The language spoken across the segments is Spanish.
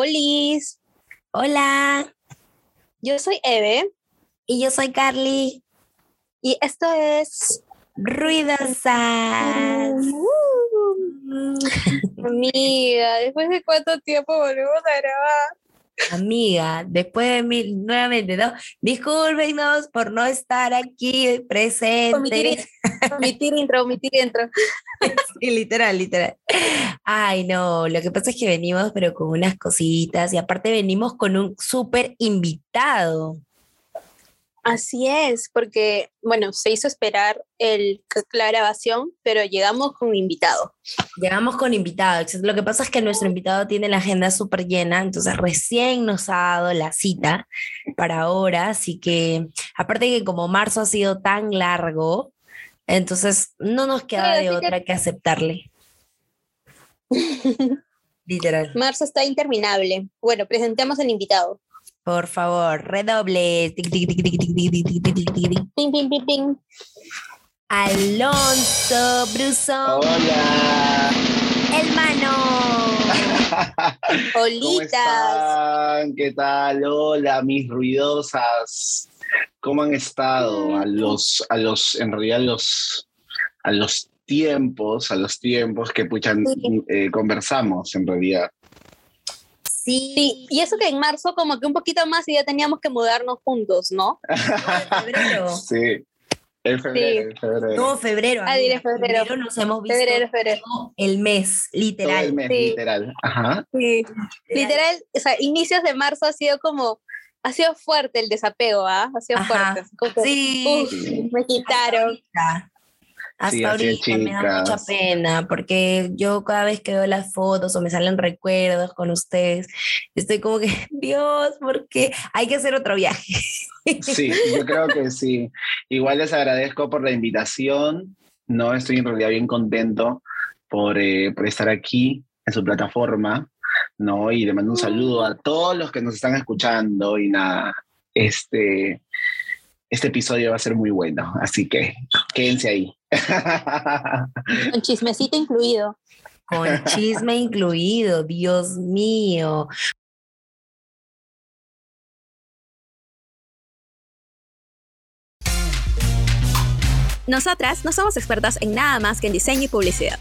Olis, Hola, yo soy Eve y yo soy Carly. y esto es Ruidosas. Amiga, después de cuánto tiempo volvemos a grabar. Amiga, después de mil, nuevamente, ¿no? Discúlpenos por no estar aquí Omitir, presentes. omitir intro, omitir intro. Sí, literal, literal. Ay, no, lo que pasa es que venimos, pero con unas cositas, y aparte venimos con un súper invitado. Así es, porque, bueno, se hizo esperar el, la grabación, pero llegamos con invitado. Llegamos con invitado. Lo que pasa es que nuestro invitado tiene la agenda súper llena, entonces recién nos ha dado la cita para ahora, así que aparte que como marzo ha sido tan largo, entonces no nos queda Sí, de así que- otra que aceptarle. Literal. Marzo está interminable. Bueno, presentemos al invitado. Por favor, redobles. Ping, ping, ping, ping. Alonso Brusón. Hola. Hermano. Olitas. ¿Qué tal? Hola, mis ruidosas. ¿Cómo han estado? A los, a los, en realidad, los, a los tiempos, a los tiempos que puchan, eh, conversamos en realidad. Sí, Sí, y eso que en marzo como que un poquito más y ya teníamos que mudarnos juntos, ¿no? febrero. sí. En febrero, en febrero. No, febrero. Ah, diré amiga. febrero. nos hemos visto Febrero, febrero. todo el mes, Todo literal. el mes, Sí. literal. Ajá. Sí. Literal, o sea, inicios de marzo ha sido como, ha sido fuerte el desapego, ¿ah? Ha sido Ajá. fuerte. como Sí. uf, me quitaron. Hasta Sí, ahorita me da mucha pena porque yo cada vez que veo las fotos o me salen recuerdos con ustedes, estoy como que, Dios, ¿por qué? Hay que hacer otro viaje. Sí, yo creo que sí. Igual les agradezco por la invitación. No estoy en realidad bien contento por, eh, por estar aquí en su plataforma. ¿no? Y le mando un saludo a todos los que nos están escuchando. Y nada, este, este episodio va a ser muy bueno. Así que quédense ahí. Con chismecito incluido. Con chisme incluido, Dios mío. Nosotras no somos expertas en nada más que en diseño y publicidad.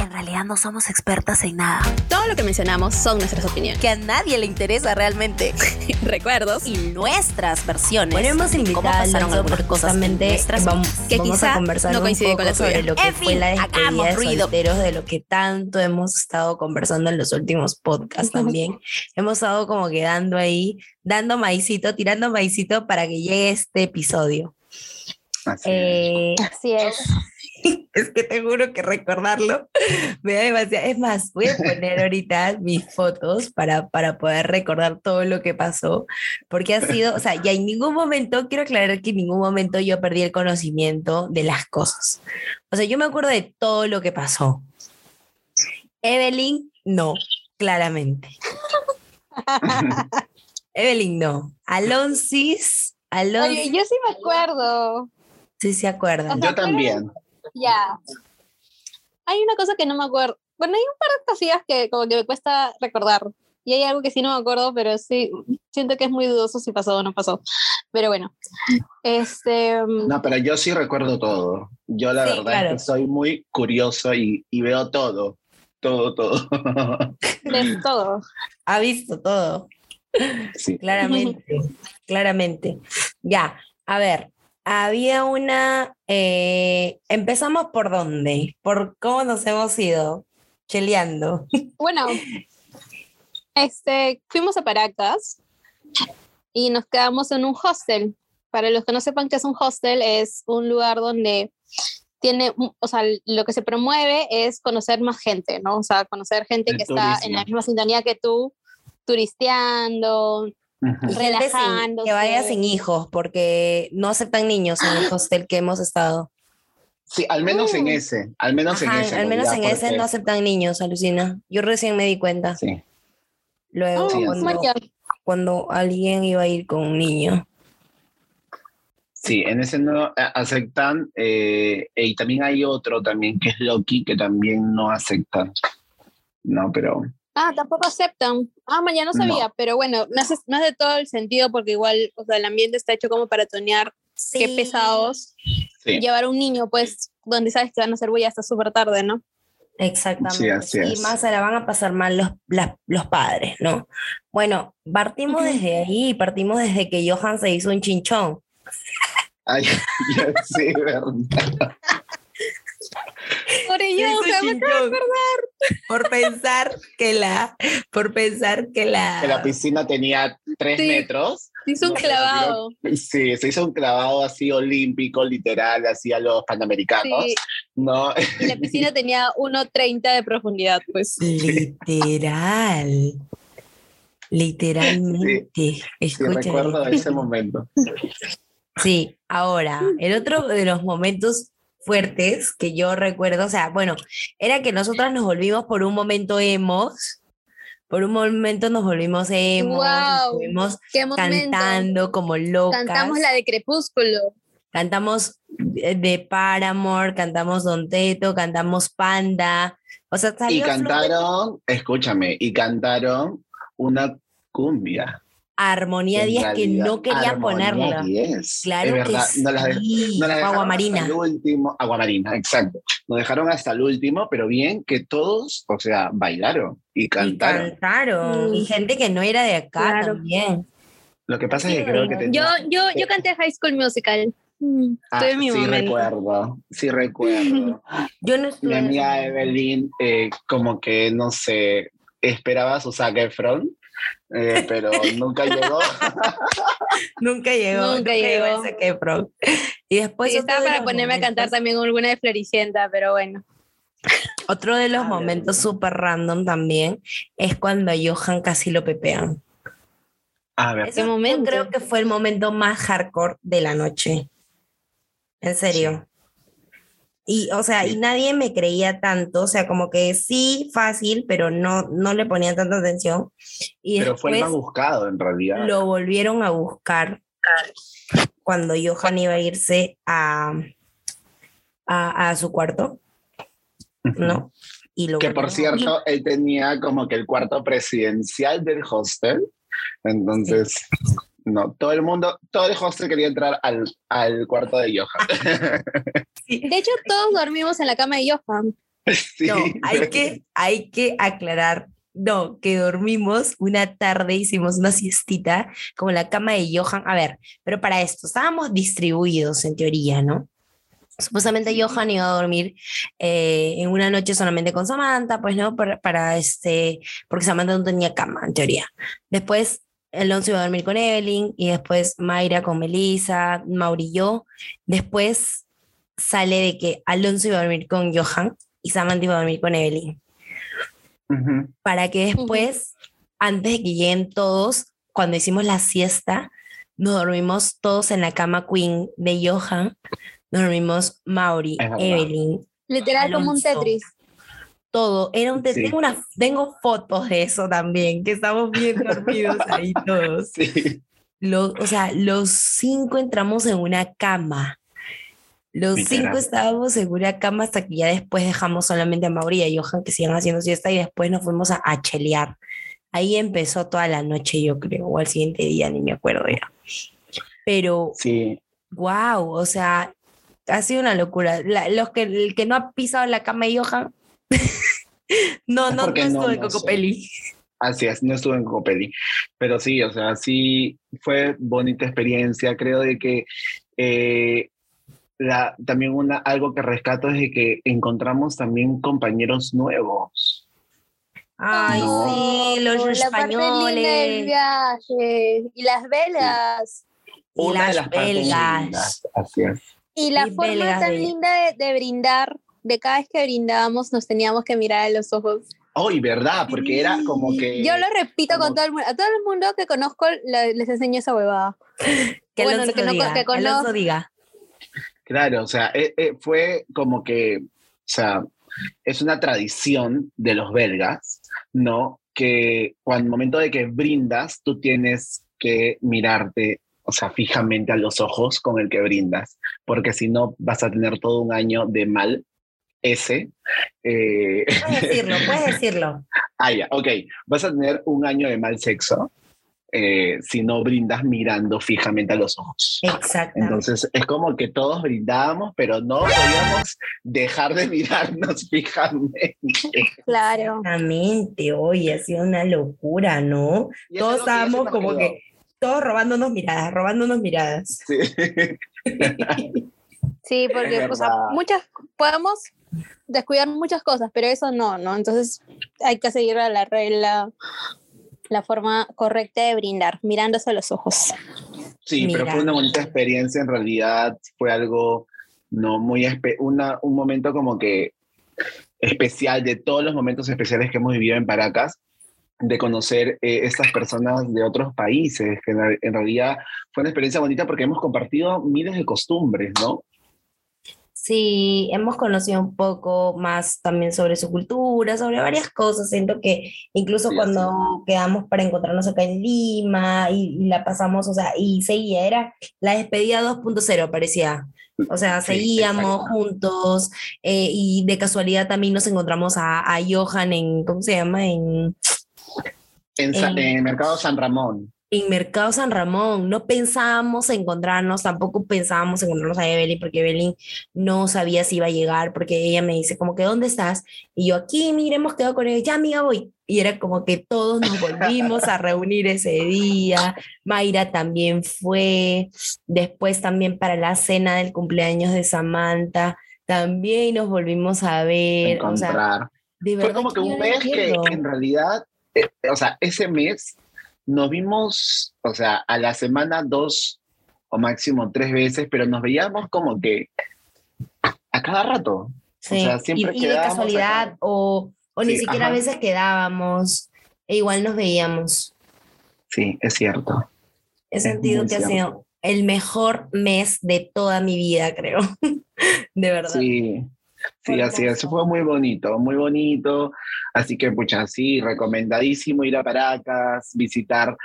En realidad no somos expertas en nada. Todo lo que mencionamos son nuestras opiniones, Que a nadie le interesa realmente. recuerdos y nuestras versiones. Bueno, hemos de invitado cómo a pasaron Alonso algunas porque cosas nuestras vamos, que vamos quizá a conversar no un coincide poco con la sobre lo que En fue fin, la despedida de ruido. solteros, de lo que tanto hemos estado conversando en los últimos podcasts también. hemos estado como quedando ahí, dando maicito, tirando maicito para que llegue este episodio. Así es. Eh, Así es. es que te juro que recordarlo me da demasiado. Es más, voy a poner ahorita mis fotos para, para poder recordar todo lo que pasó, porque ha sido, o sea, ya en ningún momento, quiero aclarar que en ningún momento yo perdí el conocimiento de las cosas. O sea, yo me acuerdo de todo lo que pasó. Evelyn, no, claramente. Evelyn, no. Alonsis, Alonso, Oye, yo sí me acuerdo. Sí se acuerdan. o sea, Yo también. Ya. Hay una cosa que no me acuerdo. Bueno, hay un par de cosillas que como que me cuesta recordar. Y hay algo que sí no me acuerdo, pero sí siento que es muy dudoso si pasó o no pasó. Pero bueno. Este. No, pero yo sí recuerdo todo. Yo la Sí, verdad claro. es que soy muy curioso y, y veo todo. Todo, todo. de todo. Ha visto todo. sí. Claramente, claramente. Ya, a ver, había una. eh, empezamos por dónde, por cómo nos hemos ido cheleando. Bueno, este, fuimos a Paracas y nos quedamos en un hostel. Para los que no sepan qué es un hostel, es un lugar donde tiene, o sea, lo que se promueve es conocer más gente, ¿no? O sea, conocer gente El que está en la misma sintonía que tú, turisteando, Relajándose. que vaya sin hijos, porque no aceptan niños en el hostel que hemos estado. Sí, al menos en Mm. ese. Al menos Ajá, en ese. al menos en ese porque- no aceptan niños, alucina. Yo recién me di cuenta. Sí. Luego, Oh, cuando, alguien iba a ir con un niño. Sí, en ese no aceptan. eh, y también hay otro también que es Loki, que también no aceptan. No, pero Ah, tampoco aceptan. Ah, mañana no No. sabía, pero bueno, no es, no es de todo el sentido porque igual, o sea, el ambiente está hecho como para tonear qué Sí. pesados. Sí. Llevar a un niño, pues, donde sabes que van a hacer bulla hasta súper tarde, ¿no? Exactamente. Sí, así Y es. más se la van a pasar mal los, los padres, ¿no? Bueno, partimos desde ahí, partimos desde que Johan se hizo un chinchón. Ay, ya sí, verdad. Por Se ello, hizo o sea, me chinchón Por pensar que la, por pensar que la, Que la piscina tenía tres Sí. metros. hizo un No, clavado. Sí, se hizo un clavado así olímpico, literal, así a los panamericanos. Sí, ¿no? y la piscina tenía 1.30 de profundidad, pues. literal, literalmente, Sí, escucha, recuerdo ese momento. Sí, ahora, el otro de los momentos fuertes que yo recuerdo, o sea, bueno, era que nosotras nos volvimos por un momento emos, por un momento nos volvimos emos, Guau. estuvimos ¿Qué momento? cantando como locas. Cantamos la de Crepúsculo. Cantamos de Paramore, cantamos Don Teto, cantamos Panda. O sea, Y Flor cantaron, escúchame, y cantaron una cumbia. Armonía En 10 que no querían Armonía ponerla. 10. Claro es verdad, que no las de- sí. no las o dejaron Agua Marina. hasta el último, agua marina, exacto. Nos dejaron hasta el último, pero bien que todos, o sea, bailaron y Y cantaron. cantaron. Y Mm. gente que no era de acá Claro. también. Lo que pasa Sí, es que creo que bailaron. Yo, tenía- yo, yo canté High School Musical. Mm, Ah, Estoy sí momento. recuerdo, sí recuerdo. Yo no estuve Mi en amiga. Evelyn, eh, como que, no sé, esperaba su Zac Efron, eh, pero nunca llegó. Nunca llegó. Nunca llegó. ese Kepro. Y después Sí, estaba para ponerme a cantar también alguna de Floricienta, pero bueno. Otro de los momentos súper random también es cuando a Johan casi lo pepean. A ver, Ese momento? Yo creo que fue el momento más hardcore de la noche. En serio. Y, o sea, y nadie me creía tanto, o sea, como que sí, fácil, pero no, no le ponía tanta atención. Y pero fue el más buscado en realidad. lo volvieron a buscar cuando Johan iba a irse a, a, a su cuarto, ¿no? Y lo Que por volvieron cierto, él tenía como que el cuarto presidencial del hostel. Entonces, no, todo el mundo, todo el hostel quería entrar al, al cuarto de Johan. De hecho, todos dormimos en la cama de Johan. Sí. No, hay que, hay que aclarar, no, que dormimos una tarde, hicimos una siestita, como la cama de Johan. A ver, pero para esto, estábamos distribuidos en teoría, ¿no? Supuestamente Johan iba a dormir eh, en una noche solamente con Samantha, pues, ¿no? Para, para este, porque Samantha no tenía cama, en teoría. Después, Alonso iba a dormir con Evelyn, y después Mayra con Melissa, Mauri y yo. Después sale de que Alonso iba a dormir con Johan y Samantha iba a dormir con Evelyn. Para que después, antes de que lleguen todos, cuando hicimos la siesta, nos dormimos todos en la cama queen de Johan. Nos dormimos Mauri. Evelyn, Literal como un Alonso. Tetris. todo. Era un Sí. tengo, una, tengo fotos de eso también, que estamos bien dormidos ahí todos. Sí. Lo- o sea, los cinco entramos en una cama. Los Literal. cinco estábamos en una cama hasta que ya después dejamos solamente a Mauri y a Johan que sigan haciendo siesta y después nos fuimos a, a chelear. Ahí empezó toda la noche, yo creo, o al siguiente día, ni me acuerdo ya. Pero, Sí. wow, o sea, ha sido una locura. La- los que, el que no ha pisado la cama de Johan, no, Es no, no estuvo en no sé. Cocopeli. Así es, no estuve en Copeli. Pero sí, o sea, sí fue bonita experiencia. Creo de que eh, la, también una, algo que rescato es de que encontramos también compañeros nuevos. Ay, No. sí, los La parte linda del españoles. viaje. Y las velas. Y las las belgas. Y la Y forma belgas tan de- linda de, de brindar, de cada vez que brindábamos nos teníamos que mirar a los ojos. Hoy, ¿verdad? Porque era como que... Yo lo repito como- con todo el mundo. A todo el mundo que conozco le- les enseño esa huevada. Que Bueno, que no- diga, que que conozco- diga. Claro, o sea, eh, eh, fue como que, o sea, es una tradición de los belgas, ¿no? Que cuando el momento de que brindas, tú tienes que mirarte, o sea, fijamente a los ojos con el que brindas, porque si no vas a tener todo un año de mal S. eh, Puedes decirlo, puedes decirlo. ah, ya, ok. Vas a tener un año de mal sexo eh, si no brindas mirando fijamente a los ojos. Exacto. Entonces es como que todos brindábamos, pero no podíamos dejar de mirarnos fijamente. Claro. Exactamente, oye, ha sido una locura, ¿no? Todos que estábamos como quedó. que, todos robándonos miradas, robándonos miradas. Sí. Sí, porque o sea, muchas podemos descuidar muchas cosas, pero eso no, ¿no? Entonces hay que seguir a la regla, la forma correcta de brindar, mirándose a los ojos. Sí, pero fue una bonita experiencia, en realidad fue algo no muy espe- una, un momento como que especial de todos los momentos especiales que hemos vivido en Paracas, de conocer eh, estas personas de otros países, que en, en realidad fue una experiencia bonita porque hemos compartido miles de costumbres, ¿no? Sí, hemos conocido un poco más también sobre su cultura, sobre varias cosas. Siento que incluso Sí, cuando quedamos para encontrarnos acá en Lima y, y la pasamos, o sea, y seguía, era la despedida 2.0, parecía. O sea, seguíamos juntos eh, y de casualidad también nos encontramos a, a Johan en, ¿cómo se llama? En, En, En- en el mercado San Ramón. En Mercado San Ramón. No pensábamos encontrarnos, tampoco pensábamos encontrarnos a Evelyn, porque Evelyn no sabía si iba a llegar, porque ella me dice como que, ¿dónde estás? Y yo, aquí, mire, hemos quedado con ella, ya, amiga, voy. Y era como que todos nos volvimos a reunir ese día. Mayra también fue. Después también para la cena del cumpleaños de Samantha, también nos volvimos a ver. O sea, encontrar. de Fue verdad como que un mes que en realidad, eh, o sea, ese mes nos vimos, o sea, a la semana dos o máximo tres veces, pero nos veíamos como que a cada rato. Sí, sea, siempre y, y de casualidad acá. o, o ni siquiera a veces quedábamos e igual nos veíamos. Sí, es cierto. He Es sentido que ha sido el mejor mes de toda mi vida, creo. de verdad. Sí, sí, así es. Fue muy bonito, muy bonito. Así que, pucha, sí, recomendadísimo ir a Paracas, visitar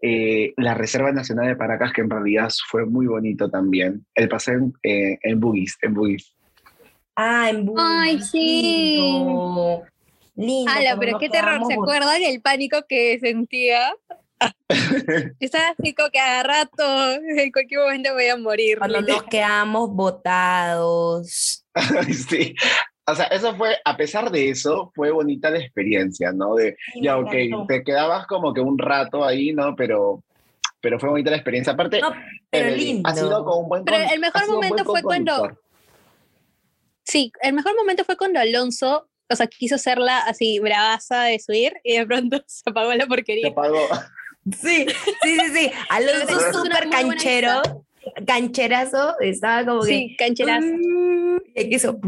eh, la Reserva Nacional de Paracas, que en realidad fue muy bonito también. El paseo en, eh, en Bugis, en Bugis. Ah, en Bugis, Ay, sí. Lindo. Lindo, Ala, pero qué terror, ¿se acuerdan el pánico que sentía? Estaba así como que a rato, en cualquier momento voy a morir. Cuando nos quedamos botados. sí. O sea, eso fue, a pesar de eso, fue bonita la experiencia, ¿no? De, Sí, ya, ok, encantó. te quedabas como que un rato ahí, ¿no? Pero, pero fue bonita la experiencia. Aparte, No, pero Evelyn, lindo. ha sido con un buen Pero con- el mejor momento fue cuando-. Sí, el mejor momento fue cuando Alonso, o sea, quiso hacerla así bravaza de subir y de pronto se apagó la porquería. apagó. Sí, sí, sí, sí. Alonso súper canchero, cancherazo, estaba como que Sí, cancherazo. Mm, Y que eso.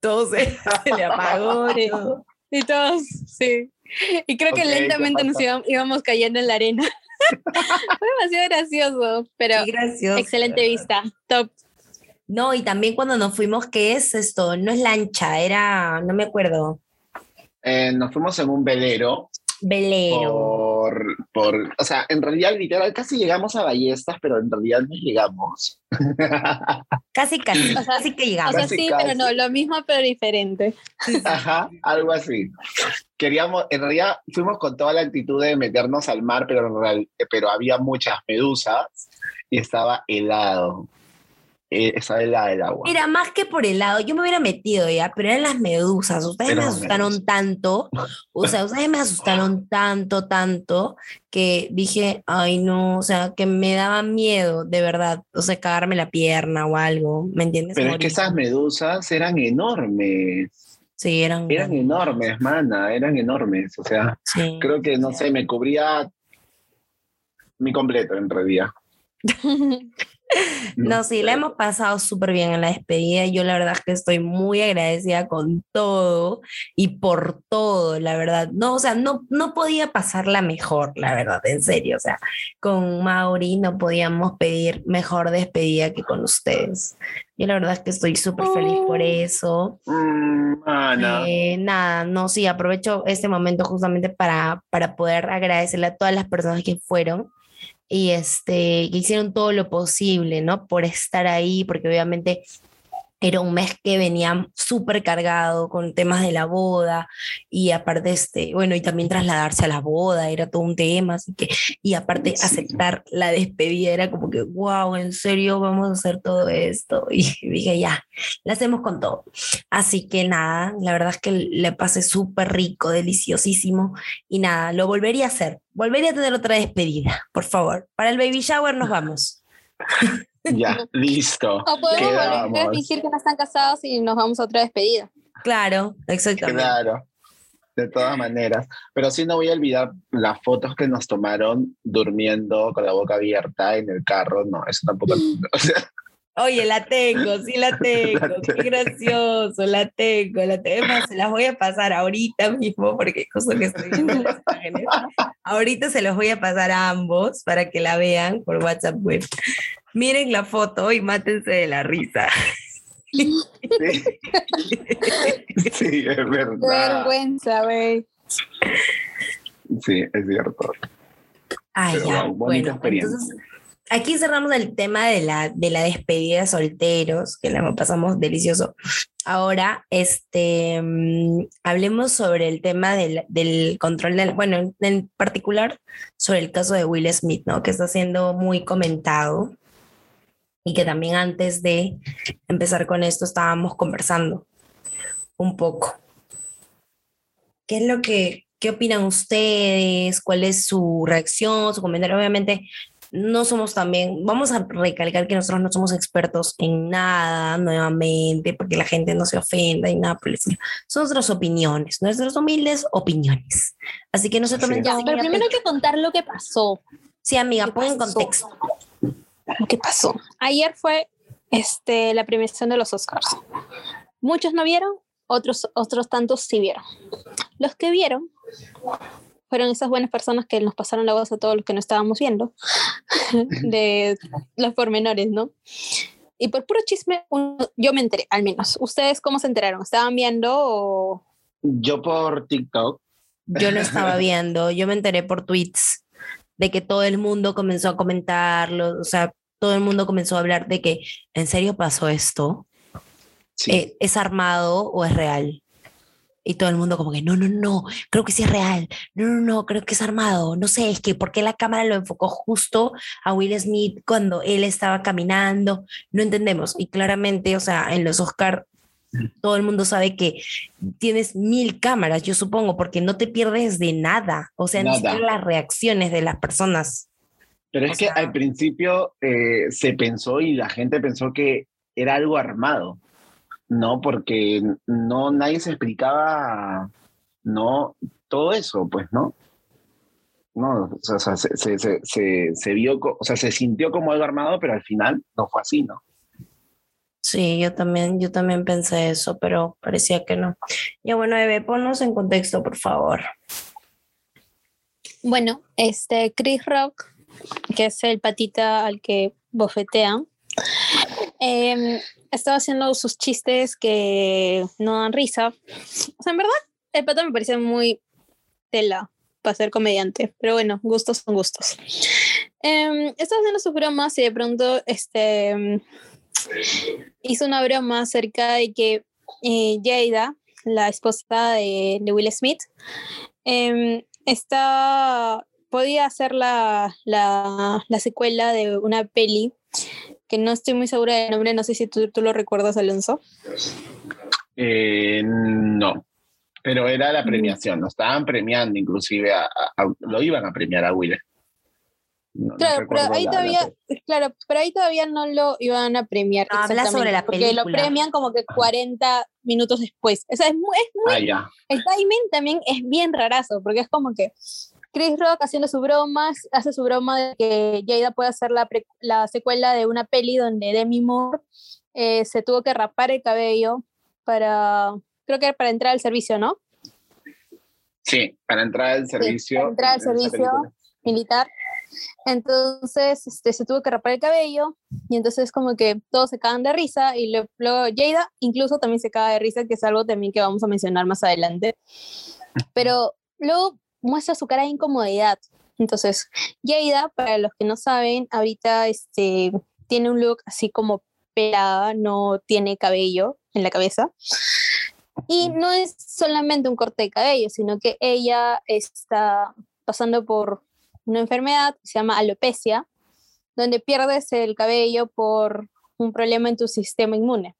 Todo se, se le apagó. Sí. Y todos, sí. Y creo que Ok, ¿qué lentamente nos íbamos, íbamos cayendo en la arena. Fue demasiado gracioso, pero Qué gracioso. excelente vista. Top. No, y también cuando nos fuimos, ¿qué es esto? No es lancha, era, no me acuerdo, Eh, nos fuimos en un velero velero. por, por, o sea, en realidad literal casi llegamos a Ballestas, pero en realidad no llegamos. Casi, casi, O sea, casi que O llegamos. sea, Casi, sí, casi. pero no, lo mismo pero diferente. Ajá, algo así. Queríamos, en realidad fuimos con toda la actitud de meternos al mar, pero, en real- pero había muchas medusas y estaba helado. Eh, estaba helada el agua. Mira, más que por el lado, yo me hubiera metido ya, pero eran las medusas. Ustedes me asustaron tanto, o sea, ustedes me asustaron tanto, tanto, que dije, ay no, o sea, que me daba miedo, de verdad, o sea, cagarme la pierna o algo, ¿me entiendes? pero es que esas medusas eran enormes. Sí, eran. Eran enormes, mana, eran enormes. O sea, sí. creo que, no sé, me cubría mi completo en realidad. No, sí, la hemos pasado súper bien en la despedida. Yo la verdad es que estoy muy agradecida con todo y por todo, la verdad. No, o sea, no, no podía pasarla mejor, la verdad, en serio. O sea, con Mauri no podíamos pedir mejor despedida que con ustedes. Yo la verdad es que estoy súper feliz por eso. Mm, mana. Eh, nada, no, sí, aprovecho este momento justamente para, para poder agradecerle a todas las personas que fueron y este, que hicieron todo lo posible, ¿no? Por estar ahí, porque obviamente era un mes que venía súper cargado con temas de la boda y aparte, este, bueno, y también trasladarse a la boda era todo un tema, así que, y aparte aceptar la despedida era como que, wow, en serio vamos a hacer todo esto. Y dije, ya, la hacemos con todo. Así que nada, la verdad es que le pasé súper rico, deliciosísimo y nada, lo volvería a hacer. Volvería a tener otra despedida, por favor. Para el baby shower nos vamos. Ya, listo. O podemos volver a fingir que no están casados y nos vamos a otra despedida. Claro, exactamente. Claro, de todas maneras. Pero sí no voy a olvidar las fotos que nos tomaron durmiendo con la boca abierta en el carro. No, eso tampoco. O sea, Oye, la tengo, sí la tengo. Qué gracioso, la tengo, la tengo. Se las voy a pasar ahorita mismo porque justo que estoy viendo las imágenes. Ahorita se los voy a pasar a ambos para que la vean por WhatsApp web. Miren la foto y mátense de la risa. sí. sí, es Qué verdad. vergüenza, güey. Sí, es cierto. Ay, Pero ya. Bueno, experiencia. entonces aquí cerramos el tema de la, de la despedida de solteros, que la pasamos delicioso. Ahora, este, mm, hablemos sobre el tema del, del control del, bueno, en, particular sobre el caso de Will Smith, ¿no? Que está siendo muy comentado y que también antes de empezar con esto estábamos conversando un poco. ¿Qué es lo que, qué opinan ustedes? ¿Cuál es su reacción, su comentario? Obviamente, no somos también, vamos a recalcar que nosotros no somos expertos en nada nuevamente, porque la gente no se ofenda y nada por el estilo. Son nuestras opiniones, nuestras humildes opiniones. Así que no se tomen es. ya. Pero primero hay que contar lo que pasó. Sí, amiga, ¿Qué pon en contexto. Lo que pasó. Ayer fue este, la premiación de los Oscars. Muchos no vieron, otros, otros tantos sí vieron. Los que vieron fueron esas buenas personas que nos pasaron la voz a todos los que no estábamos viendo, de los pormenores, ¿no? Y por puro chisme, uno- yo me enteré, al menos. ¿Ustedes cómo se enteraron? ¿Estaban viendo o...? Yo por TikTok, Yo lo estaba viendo, yo me enteré por tweets de que todo el mundo comenzó a comentarlo, o sea, todo el mundo comenzó a hablar de que, ¿en serio pasó esto? sí. Eh, ¿Es armado o es real? Y todo el mundo como que, no, no, no, creo que sí es real, no, no, no, creo que es armado, no sé, es que ¿por qué la cámara lo enfocó justo a Will Smith cuando él estaba caminando? No entendemos. Y claramente, o sea, en los Oscar todo el mundo sabe que tienes mil cámaras, yo supongo, porque no te pierdes de nada, o sea, ni Nada. siquiera las reacciones de las personas. Pero o es que sea- al principio eh, se pensó y la gente pensó que era algo armado, ¿no? Porque no nadie se explicaba, ¿no? Todo eso, pues, ¿no? No, o sea, se, se, se, se, se vio, o sea, se sintió como algo armado, pero al final no fue así, ¿no? Sí, yo también, yo también pensé eso, pero parecía que no. Ya bueno, Eve, ponnos en contexto, por favor. Bueno, este Chris Rock, que es el patita al que bofetean, em, estaba haciendo sus chistes que no dan risa. O sea, en verdad, el pata me parece muy tela para ser comediante, pero bueno, gustos son gustos. Em, estaba haciendo sus bromas y de pronto este, em, hizo una broma acerca de que eh, Jada, la esposa de, Will Smith, está, podía hacer la, la, la secuela de una peli que no estoy muy segura del nombre, no sé si tú, tú lo recuerdas, Alonso. Eh, no, pero era la premiación, lo estaban premiando inclusive, a- a- a- lo iban a premiar a Will. No- no Claro, pero ahí la- la todavía, claro, pero ahí todavía no lo iban a premiar. No, habla sobre la porque lo película. premian como que 40 minutos después. O sea, es muy, es muy Ah, el timing también es bien rarazo, porque es como que Chris Rock haciendo su broma, hace su broma de que Jada puede hacer la, pre- la secuela de una peli donde Demi Moore eh, se tuvo que rapar el cabello para, creo que era para entrar al servicio, ¿no? Sí, para entrar al servicio. para entrar al servicio. Militar. Entonces este, se tuvo que rapar el cabello y entonces como que todos se cagan de risa y luego Jada incluso también se caga de risa, que es algo también que vamos a mencionar más adelante. Pero luego muestra su cara de incomodidad. Entonces, Jada, para los que no saben, ahorita este, tiene un look así como pelada, no tiene cabello en la cabeza. Y no es solamente un corte de cabello, sino que ella está pasando por una enfermedad que se llama alopecia, donde pierdes el cabello por un problema en tu sistema inmune.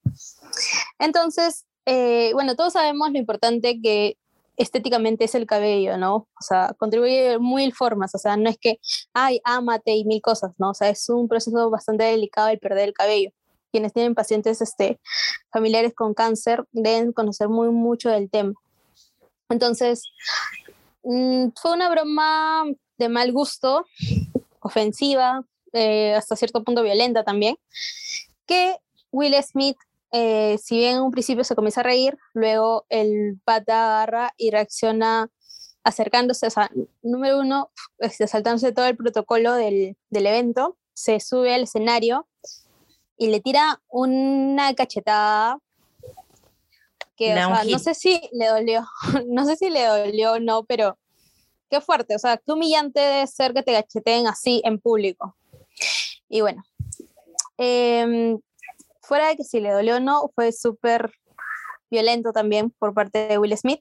Entonces, eh, bueno, todos sabemos lo importante que estéticamente es el cabello, ¿no? O sea, contribuye de mil formas, o sea, no es que, ay, ámate y mil cosas, ¿no? O sea, es un proceso bastante delicado el perder el cabello. Quienes tienen pacientes este, familiares con cáncer deben conocer muy mucho del tema. Entonces, mm, fue una broma de mal gusto, ofensiva, eh, hasta cierto punto violenta también, que Will Smith eh, si bien en un principio se comienza a reír, luego el pata agarra y reacciona acercándose, o sea, número uno, este, saltándose todo el protocolo del, del evento, se sube al escenario y le tira una cachetada que, o sea, no sé si le dolió, no sé si le dolió o no, pero qué fuerte, o sea, qué humillante debe ser que te cacheteen así en público. Y bueno, em, fuera de que si le dolió o no, fue súper violento también por parte de Will Smith.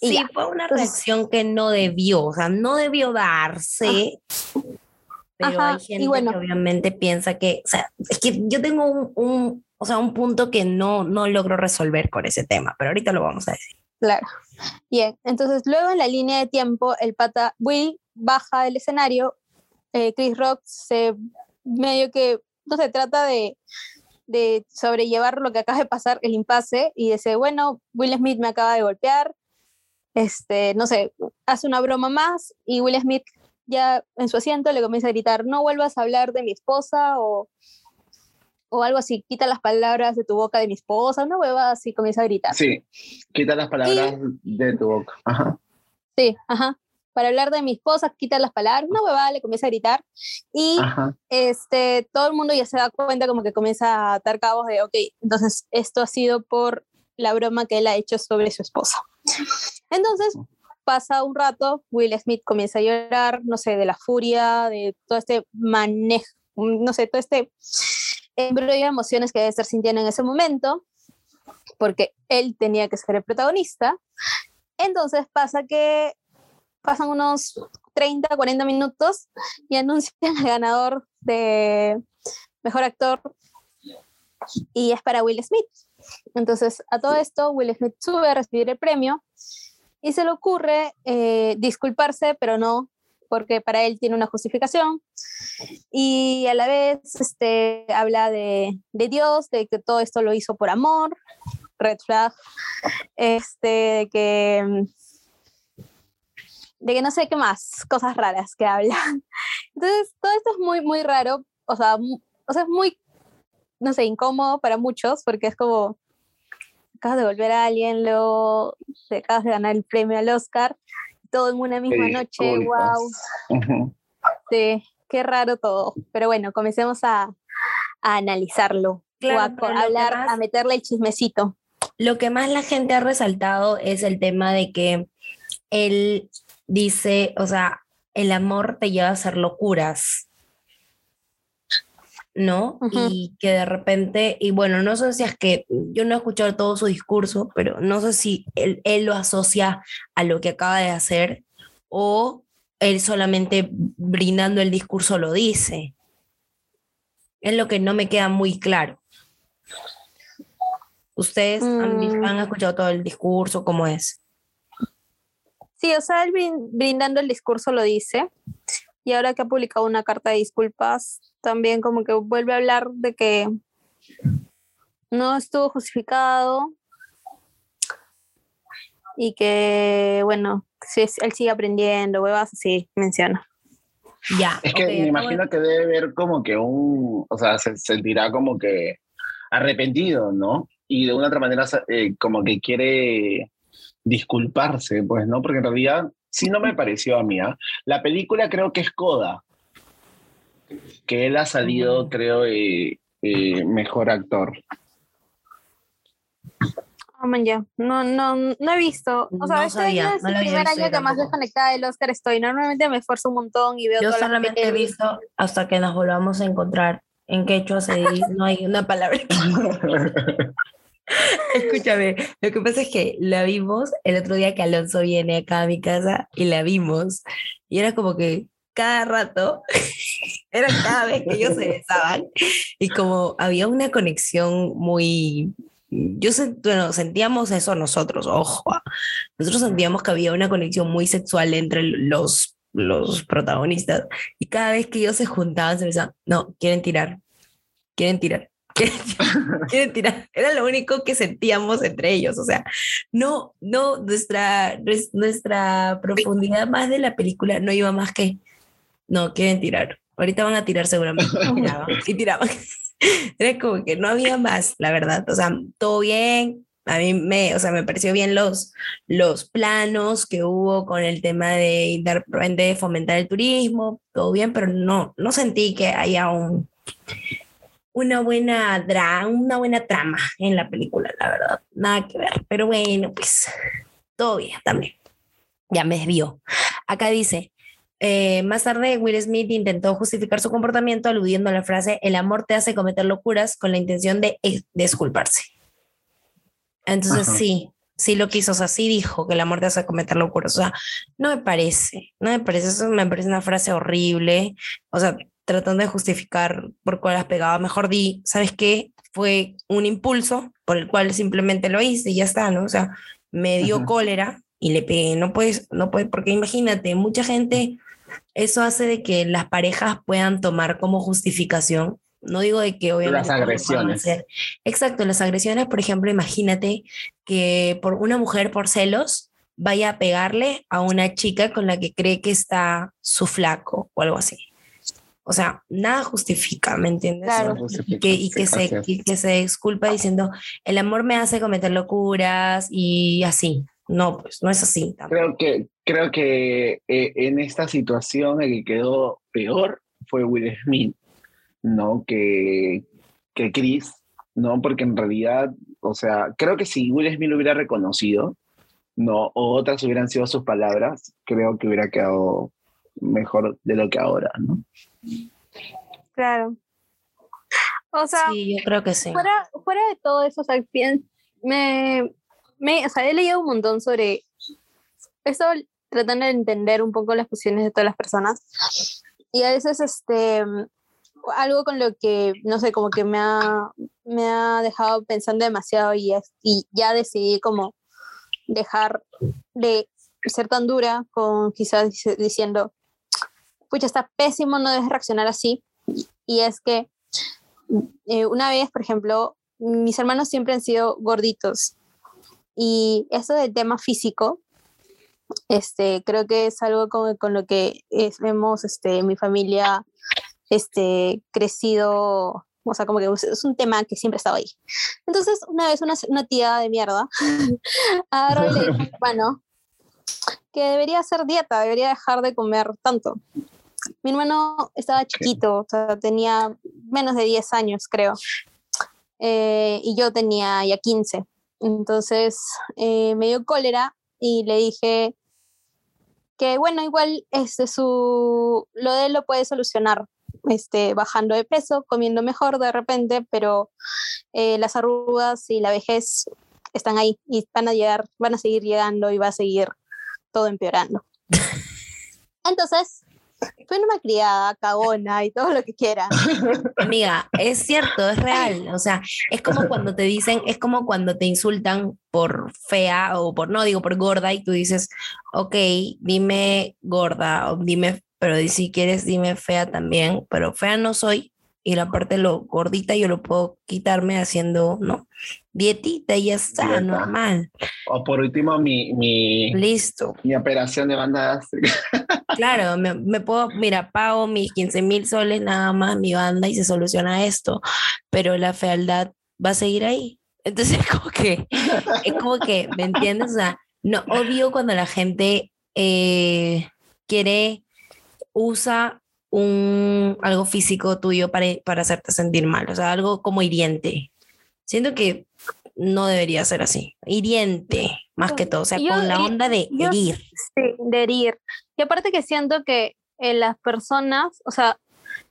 Y Sí, ya. fue una Entonces- reacción que no debió, o sea, no debió darse. Pero Ajá, hay gente bueno. que obviamente piensa que, o sea, es que yo tengo un, un- o sea, un punto que no, no logro resolver con ese tema, pero ahorita lo vamos a decir. Claro. Bien, entonces luego en la línea de tiempo, el pata Will baja del escenario, eh, Chris Rock se medio que, no se trata de, de sobrellevar lo que acaba de pasar, el impasse, y dice, bueno, Will Smith me acaba de golpear, este, no sé, hace una broma más, y Will Smith ya en su asiento le comienza a gritar, no vuelvas a hablar de mi esposa, o, o algo así, quita las palabras de tu boca de mi esposa, una hueva así, comienza a gritar. Sí, quita las palabras de tu boca. Ajá. Sí, ajá. Para hablar de mi esposa, quita las palabras, una huevada, le comienza a gritar. Y Ajá. este, todo el mundo ya se da cuenta como que comienza a atar cabos de, ok, entonces esto ha sido por la broma que él ha hecho sobre su esposa. Entonces pasa un rato, Will Smith comienza a llorar, no sé, de la furia, de todo este manejo, no sé, todo este embrollo de emociones que debe estar sintiendo en ese momento, porque él tenía que ser el protagonista. Entonces pasa que pasan unos 30, 40 minutos y anuncian al ganador de mejor actor y es para Will Smith. Entonces, a todo esto, Will Smith sube a recibir el premio y se le ocurre eh, disculparse, pero no, porque para él tiene una justificación. Y a la vez este, habla de, de Dios, de que todo esto lo hizo por amor, red flag, este, que de que no sé qué más, cosas raras que habla. Entonces, todo esto es muy, muy raro, o sea, o sea, es muy, no sé, incómodo para muchos, porque es como, acabas de volver a alguien, luego te acabas de ganar el premio al Oscar, todo en una misma noche, disculpas. wow, sí, qué raro todo. Pero bueno, comencemos a, a analizarlo, Claro, o a, lo hablar, más- a meterle el chismecito. Lo que más la gente ha resaltado es el tema de que él dice, o sea, el amor te lleva a hacer locuras, ¿no? Y que de repente, y bueno, no sé si es que yo no he escuchado todo su discurso, pero no sé si él, él lo asocia a lo que acaba de hacer o él solamente brindando el discurso lo dice. Es lo que no me queda muy claro. ¿Ustedes han, Mm. han escuchado todo el discurso? ¿Cómo es? Sí, o sea, él brin- brindando el discurso lo dice. Y ahora que ha publicado una carta de disculpas, también como que vuelve a hablar de que no estuvo justificado y que, bueno, él sigue aprendiendo, huevas así, menciona. Ya. Es que me imagino que debe ver como que un, o sea, se sentirá como que arrepentido, ¿no? Y de una otra manera eh, como que quiere disculparse, pues, ¿no? Porque en realidad sí no me pareció a mí. ¿ah? La película creo que es Coda, que él ha salido, creo, eh, eh, mejor actor. Ah, man, ya. No, no, no he visto. O sea, No este sabía, año es no el primer año yo que más desconectada del Oscar estoy. Normalmente me esfuerzo un montón y veo Yo solamente he visto hasta que nos volvamos a encontrar En quechua se dice, no hay una palabra. Escúchame, lo que pasa es que la vimos el otro día que Alonso viene acá a mi casa y la vimos. Y era como que cada rato, era cada vez que ellos se besaban. Y como había una conexión muy. Yo sent- bueno, sentíamos eso nosotros, ojo. ah. Nosotros sentíamos que había una conexión muy sexual entre los, los protagonistas. Y cada vez que ellos se juntaban, se besaban. No, quieren tirar. Quieren tirar. Quieren tirar. Era lo único que sentíamos entre ellos. O sea, no, no, nuestra, nues- nuestra profundidad más de la película no iba más que, no, quieren tirar. Ahorita van a tirar seguramente. Y tiraban. Y tiraban. Era como que no había más, la verdad. O sea, todo bien. A mí me, o sea, me pareció bien los, los planos que hubo con el tema de fomentar el turismo, todo bien, pero no, no sentí que haya un, una buena dra una buena trama en la película, la verdad. Nada que ver. Pero bueno, pues todo bien también. Ya me desvió. Acá dice, eh, más tarde Will Smith intentó justificar su comportamiento aludiendo a la frase, el amor te hace cometer locuras con la intención de eh, disculparse. Entonces Ajá. sí, sí lo quiso, o sea, sí dijo que el amor te hace cometer locuras. O sea, no me parece, no me parece, eso me parece una frase horrible. O sea, tratando de justificar por cuál has pegado, mejor di, ¿sabes qué? Fue un impulso por el cual simplemente lo hice y ya está, ¿no? O sea, me dio cólera y le pegué. No puedes, no puedes, porque imagínate, mucha gente, eso hace de que las parejas puedan tomar como justificación. No digo de que obviamente Las agresiones. Exacto, las agresiones, por ejemplo, imagínate que por una mujer por celos vaya a pegarle a una chica con la que cree que está su flaco o algo así. O sea, nada justifica, ¿me entiendes? Claro. Y que, y que se, y que se disculpa diciendo, el amor me hace cometer locuras y así. No, pues no es así. tampoco. Creo que, creo que eh, en esta situación el que quedó peor fue Will Smith, ¿no? Que, que Chris, ¿no? Porque en realidad, o sea, creo que si Will Smith lo hubiera reconocido, ¿no? O otras hubieran sido sus palabras, creo que hubiera quedado mejor de lo que ahora, ¿no? Claro. O sea, Sí, yo creo que sí. fuera, fuera de todo eso, o sea, me, me, o sea, he leído un montón sobre eso, tratando de entender un poco las posiciones de todas las personas. Y a veces, este, algo con lo que, no sé, como que me ha, me ha dejado pensando demasiado y, y ya decidí como dejar de ser tan dura con quizás diciendo, pucha, está pésimo, no debes reaccionar así. Y es que eh, una vez, por ejemplo, mis hermanos siempre han sido gorditos y eso del tema físico, este, creo que es algo con, con lo que es- hemos, este, mi familia, este, crecido, o sea, como que es- un tema que siempre ha estado ahí. Entonces, una vez una, una tía de mierda agarró y le dijo hermano que debería hacer dieta, debería dejar de comer tanto. Mi hermano estaba chiquito, o sea, tenía menos de 10 años, creo. Eh, y yo tenía ya 15. Entonces eh, me dio cólera y le dije que, bueno, igual este, su, lo de él lo puede solucionar este, bajando de peso, comiendo mejor de repente, pero eh, las arrugas y la vejez están ahí y van a llegar, van a seguir llegando y va a seguir todo empeorando. Entonces, fui una criada, cagona y todo lo que quiera. Amiga, es cierto, es real. O sea, es como cuando te dicen, es como cuando te insultan por fea o por, no digo por gorda y tú dices, ok, dime gorda o dime, pero si quieres dime fea también, pero fea no soy y la parte lo gordita yo lo puedo quitarme haciendo, ¿no? Dietita y ya está, Dieta. normal. O por último, mi, mi, Listo. mi operación de banda gástrica. Claro, me, me puedo, mira, pago mis 15 mil soles nada más mi banda y se soluciona esto, pero la fealdad va a seguir ahí. Entonces, es como que, es como que, ¿me entiendes? O sea, no, obvio cuando la gente eh, quiere, usa un, algo físico tuyo para, para hacerte sentir mal, o sea, algo como hiriente. Siento que no debería ser así. Hiriente, más que todo, o sea, Yo- con la onda de yo- herir. Sí, de herir. Y aparte que siento que eh, las personas, o sea,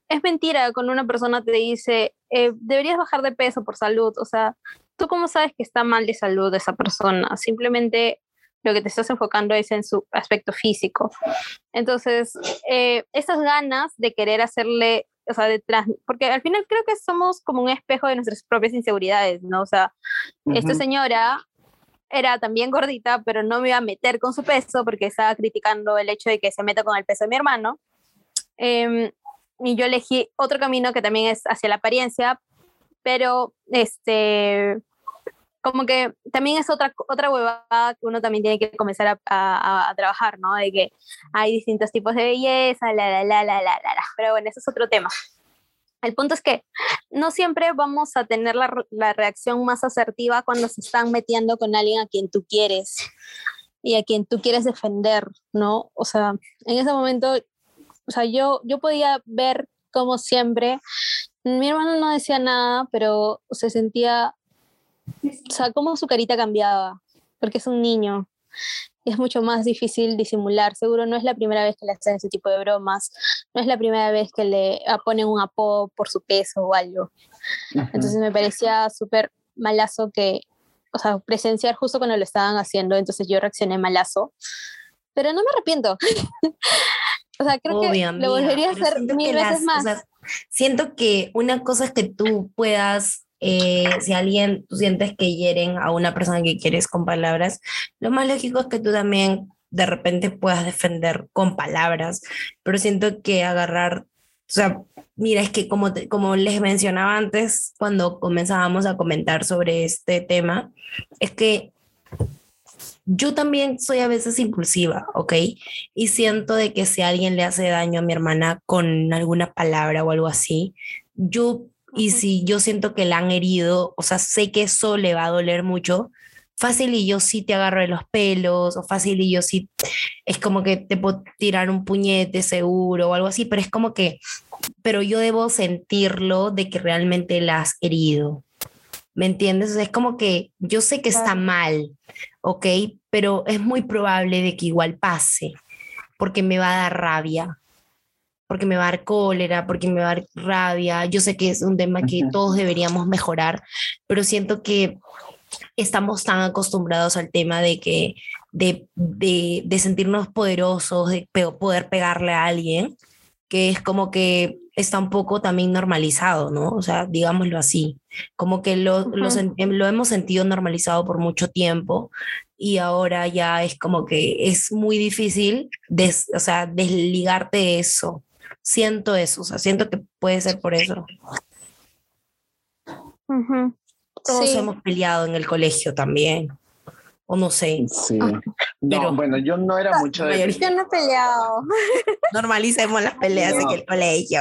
es mentira cuando una persona te dice, eh, deberías bajar de peso por salud. O sea, ¿tú cómo sabes que está mal de salud esa persona? Simplemente lo que te estás enfocando es en su aspecto físico. Entonces, eh, esas ganas de querer hacerle, o sea, detrás, porque al final creo que somos como un espejo de nuestras propias inseguridades, ¿no? O sea, esta Ujú. señora era también gordita, pero no me iba a meter con su peso porque estaba criticando el hecho de que se meta con el peso de mi hermano. Em, y yo elegí otro camino que también es hacia la apariencia, pero este, como que también es otra, otra huevada que uno también tiene que comenzar a, a- a trabajar, ¿no? De que hay distintos tipos de belleza, la, la, la, la, la, la, la. Pero bueno, ese es otro tema. El punto es que no siempre vamos a tener la, la reacción más asertiva cuando se están metiendo con alguien a quien tú quieres y a quien tú quieres defender, ¿no? O sea, en ese momento, o sea, yo, yo podía ver como siempre, mi hermano no decía nada, pero se sentía, o sea, como su carita cambiaba, porque es un niño. Y es mucho más difícil disimular. Seguro no es la primera vez que le hacen ese tipo de bromas, no es la primera vez que le ponen un apodo por su peso o algo. Entonces me parecía súper malazo que, o sea, presenciar justo cuando lo estaban haciendo, entonces yo reaccioné malazo, pero no me arrepiento. o sea, creo Obvio, que amiga, lo volvería a hacer siento mil que veces las- o más. sea, siento que una cosa es que tú puedas, eh, si alguien, tú sientes que hieren a una persona que quieres con palabras, lo más lógico es que tú también de repente puedas defender con palabras, pero siento que agarrar, o sea, mira, es que como, te- como les mencionaba antes, cuando comenzábamos a comentar sobre este tema, es que yo también soy a veces impulsiva, ¿ok? Y siento de que si alguien le hace daño a mi hermana con alguna palabra o algo así, yo, y si yo siento que la han herido, o sea, sé que eso le va a doler mucho, fácil y yo sí te agarro de los pelos, o fácil y yo sí, es como que te puedo tirar un puñete seguro o algo así, pero es como que, pero yo debo sentirlo de que realmente la has herido. ¿Me entiendes? O sea, es como que yo sé que está mal, ¿ok? Pero es muy probable de que igual pase, porque me va a dar rabia, porque me va a dar cólera, porque me va a dar rabia. Yo sé que es un tema que Ujú. todos deberíamos mejorar, pero siento que estamos tan acostumbrados al tema de que de, de, de sentirnos poderosos, de pe- poder pegarle a alguien, que es como que está un poco también normalizado, ¿no? O sea, digámoslo así, como que lo, lo, Ujú. sen- lo hemos sentido normalizado por mucho tiempo y ahora ya es como que es muy difícil, des- o sea, desligarte de eso. Siento eso, o sea, siento que puede ser por eso. Todos Sí. hemos peleado en el colegio también, o no sé, Sí. Ah, No, pero- bueno, yo no era mucho de... Yo no he peleado. normalicemos las peleas en el colegio.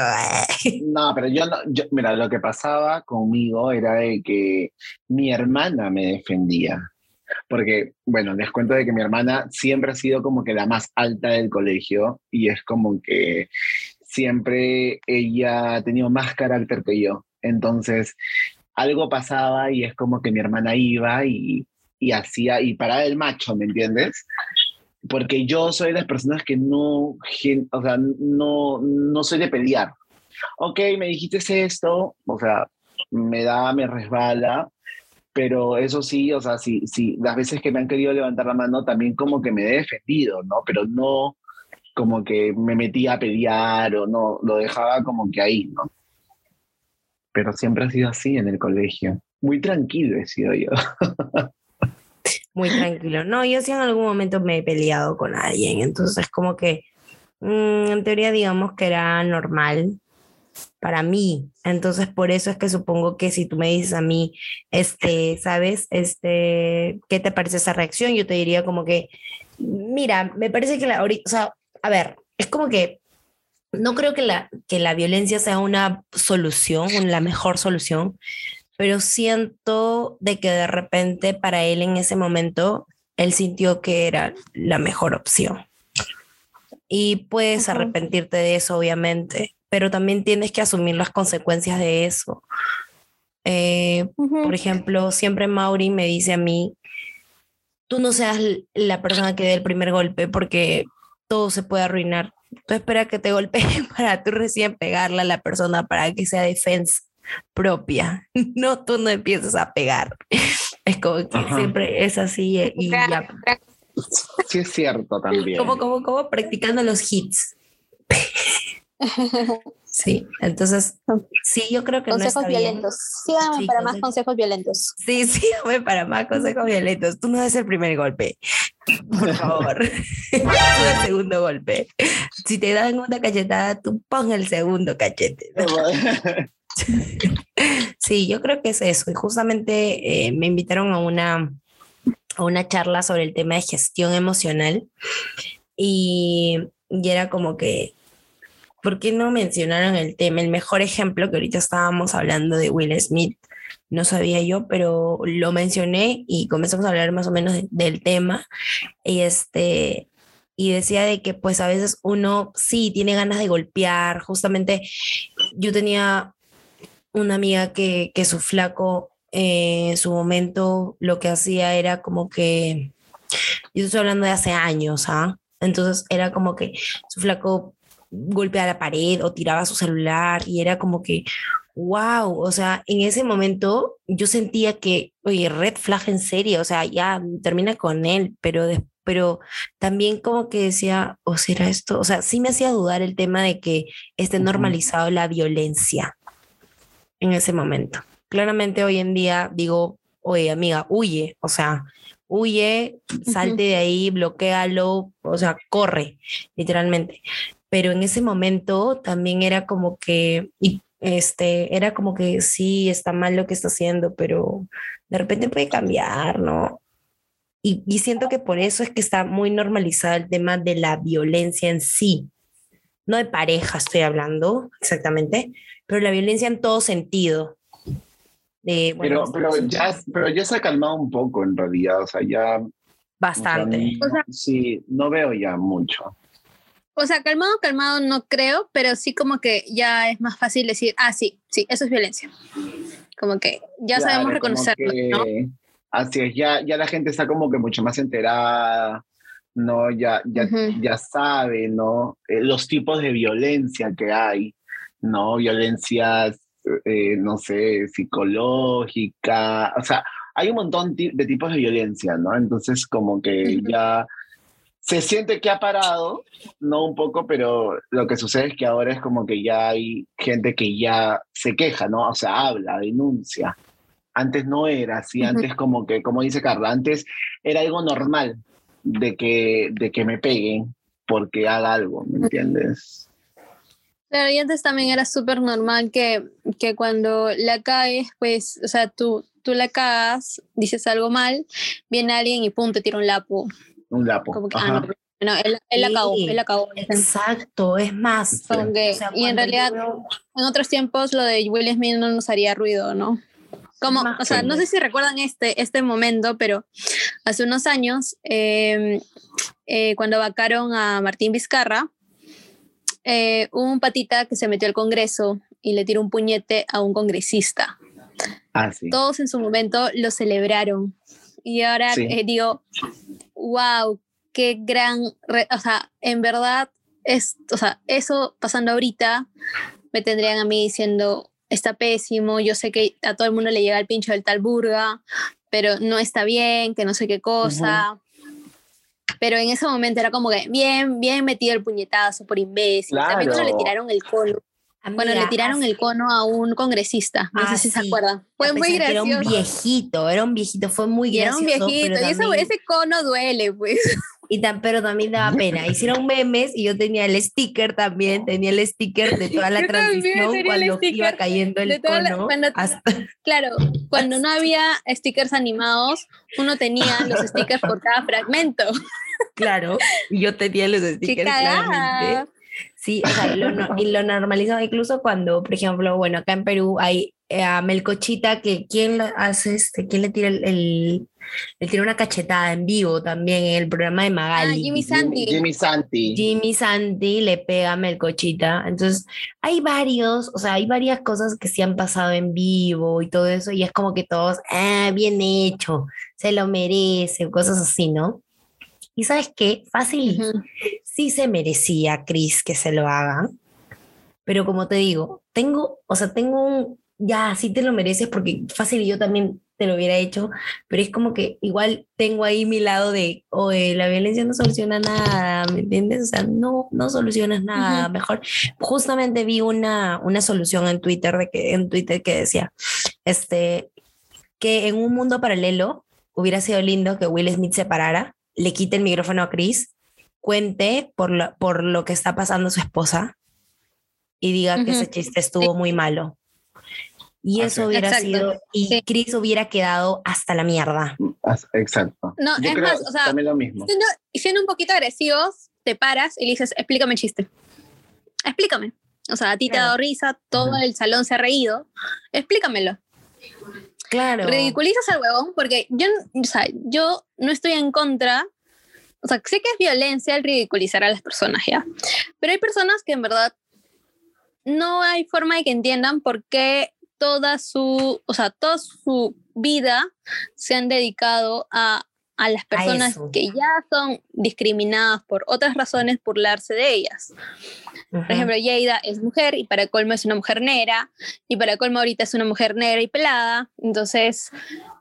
No, pero yo no, yo- mira, lo que pasaba conmigo era de que mi hermana me defendía. Porque, bueno, les cuento de que mi hermana siempre ha sido como que la más alta del colegio y es como que siempre ella ha tenido más carácter que yo. Entonces, algo pasaba y es como que mi hermana iba y, y hacía, y paraba el macho, ¿me entiendes? Porque yo soy de las personas que no, o sea, no, no soy de pelear ok, me dijiste esto, o sea, me da, me resbala, pero eso sí, o sea, sí, sí, las veces que me han querido levantar la mano también como que me he defendido, ¿no? Pero no como que me metía a pelear o no, lo dejaba como que ahí, ¿no? Pero siempre ha sido así en el colegio. Muy tranquilo he sido yo. Muy tranquilo. No, yo sí en algún momento me he peleado con alguien, entonces como que mm, en teoría digamos que era normal para mí. Entonces por eso es que supongo que si tú me dices a mí, este, ¿sabes? Este, ¿qué te parece esa reacción? Yo te diría como que, mira, me parece que la o sea, a ver, es como que no creo que la, que la violencia sea una solución, la mejor solución, pero siento de que de repente para él en ese momento, él sintió que era la mejor opción. Y puedes arrepentirte de eso, obviamente, pero también tienes que asumir las consecuencias de eso. Eh, por ejemplo, siempre Mauri me dice a mí, tú no seas la persona que dé el primer golpe porque todo se puede arruinar tú esperas que te golpeen para tú recién pegarle a la persona para que sea defensa propia. No, tú no empiezas a pegar. Es como que Ajá. siempre es así y ya. Sí es cierto también. Como, como, como practicando los hits. Sí, entonces, sí, yo creo que no consejos está bien. violentos. Síganme Sí, para más consejos- violentos. Sí, sí, hombre, para más consejos violentos. Tú no des el primer golpe, por favor. El segundo golpe. Si te dan una cachetada, tú pon el segundo cachete. Sí, yo creo que es eso. Y justamente eh, me invitaron a una, a una charla sobre el tema de gestión emocional. Y, y era como que, ¿por qué no mencionaron el tema? El mejor ejemplo que ahorita estábamos hablando de Will Smith. No sabía yo, pero lo mencioné y comenzamos a hablar más o menos de- del tema. Y este, y decía de que pues a veces uno sí tiene ganas de golpear. Justamente yo tenía una amiga que, que su flaco eh, en su momento lo que hacía era como que, yo estoy hablando de hace años, ¿ah? Entonces era como que su flaco golpeaba la pared o tiraba su celular y era como que, wow, o sea, en ese momento yo sentía que, oye, red flag en serio, o sea, ya termina con él, pero pero también como que decía, ¿o será esto? O sea, sí me hacía dudar el tema de que esté normalizado la violencia en ese momento. Claramente hoy en día digo, oye amiga, huye, o sea, huye, salte de ahí, bloquealo, o sea, corre, literalmente. Pero en ese momento también era como que, y este, era como que sí, está mal lo que está haciendo, pero de repente puede cambiar, ¿no? Y, y siento que por eso es que está muy normalizado el tema de la violencia en sí. No de pareja estoy hablando exactamente, pero la violencia en todo sentido. De, bueno, pero, pero, ya, pero ya se ha calmado un poco en realidad, o sea, ya... o sea, bastante. O sea- sí, no veo ya mucho. O sea, calmado, calmado no creo, pero sí como que ya es más fácil decir, ah, sí, sí, eso es violencia. Como que ya Claro, sabemos reconocerlo, ¿no? que- Así es, ya, ya la gente está como que mucho más enterada, ¿no? Ya, ya, Ujú. ya sabe, ¿no? Eh, los tipos de violencia que hay, ¿no? Violencias, eh, no sé, psicológica, o sea, hay un montón de tipos de violencia, ¿no? Entonces como que Ujú. ya se siente que ha parado, no un poco, pero lo que sucede es que ahora es como que ya hay gente que ya se queja, ¿no? O sea, habla, denuncia. Antes no era así, Ujú. antes como que, como dice Carla, antes era algo normal de que, de que me peguen porque haga algo, ¿me entiendes? Claro, y antes también era súper normal que, que cuando la caes, pues, o sea, tú, tú la cagas, dices algo mal, viene alguien y pum, te tira un lapo. Un lapo. Como que, ah, no, no, él, él Sí, él la cagó. Exacto, es más. Como que- o sea, y en realidad, veo- en otros tiempos lo de Will Smith no nos haría ruido, ¿no? Como, o sea, no sé si recuerdan este, este momento, pero hace unos años, eh, eh, cuando vacaron a Martín Vizcarra, eh, hubo un patita que se metió al Congreso y le tiró un puñete a un congresista. Ah, sí. Todos en su momento lo celebraron. Y ahora Sí. eh, digo, wow, qué gran, o sea, en verdad, es, o sea, eso pasando ahorita, me tendrían a mí diciendo, está pésimo, yo sé que a todo el mundo le llega el pincho del tal burga, pero no está bien, que no sé qué cosa. Pero en ese momento era como que bien, bien metido el puñetazo por imbécil. También cuando le tiraron el cono, cuando le Amiga, tiraron el cono a un congresista, no Ah, sé si se sí. acuerdan. Fue muy que Era un gracioso. viejito, era un viejito, fue muy Y era un gracioso. viejito, y también- ese cono duele, pues. Y tan, pero también daba pena. Hicieron memes y yo tenía el sticker también, tenía el sticker de toda la Yo transición cuando iba cayendo el toda la- cono. cuando- hasta- Claro, cuando no había stickers animados, uno tenía los stickers por cada fragmento. claro, y yo tenía los ¡Qué stickers claramente. Sí, o sea, y lo, no- y lo normalizado, incluso cuando, por ejemplo, bueno, acá en Perú hay eh, a Melcochita que quién le hace este, quién le tira el, el- le tira una cachetada en vivo también en el programa de Ah, Magali. Jimmy Santi. Jimmy Santi. Jimmy Santi le pega a Melcochita. Entonces, hay varios, o sea, hay varias cosas que se han pasado en vivo y todo eso, y es como que todos, ah, bien hecho, se lo merece, cosas así, ¿no? Y sabes qué, fácil, Ujú. Sí se merecía, Chris, que se lo hagan. Pero como te digo, tengo, o sea, tengo un, ya, sí te lo mereces porque fácil yo también te lo hubiera hecho, pero es como que igual tengo ahí mi lado de, oye, la violencia no soluciona nada, ¿me entiendes? O sea, no, no solucionas nada, mejor. Justamente vi una, una solución en Twitter, de que, en Twitter que decía, este, que en un mundo paralelo hubiera sido lindo que Will Smith se parara, le quite el micrófono a Chris, cuente por lo, por lo que está pasando su esposa y diga que ese chiste estuvo muy malo. Y eso hubiera Exacto. sido, y Sí. Chris hubiera quedado hasta la mierda. Exacto. No, Yo es creo más, o sea, también lo mismo. siendo, siendo un poquito agresivos, te paras y le dices, explícame el chiste. Explícame. O sea, a ti te ha dado risa, todo Ajá. el salón se ha reído. Explícamelo. Claro. Ridiculizas al huevón porque yo, o sea, yo no estoy en contra. O sea, sé que es violencia el ridiculizar a las personas, ¿ya? Pero hay personas que en verdad no hay forma de que entiendan por qué toda su, o sea, toda su vida se han dedicado a, a las personas eso. que ya son discriminadas por otras razones, burlarse de ellas. Por ejemplo, Yeida es mujer y para colmo es una mujer negra y para colmo ahorita es una mujer negra y pelada. Entonces,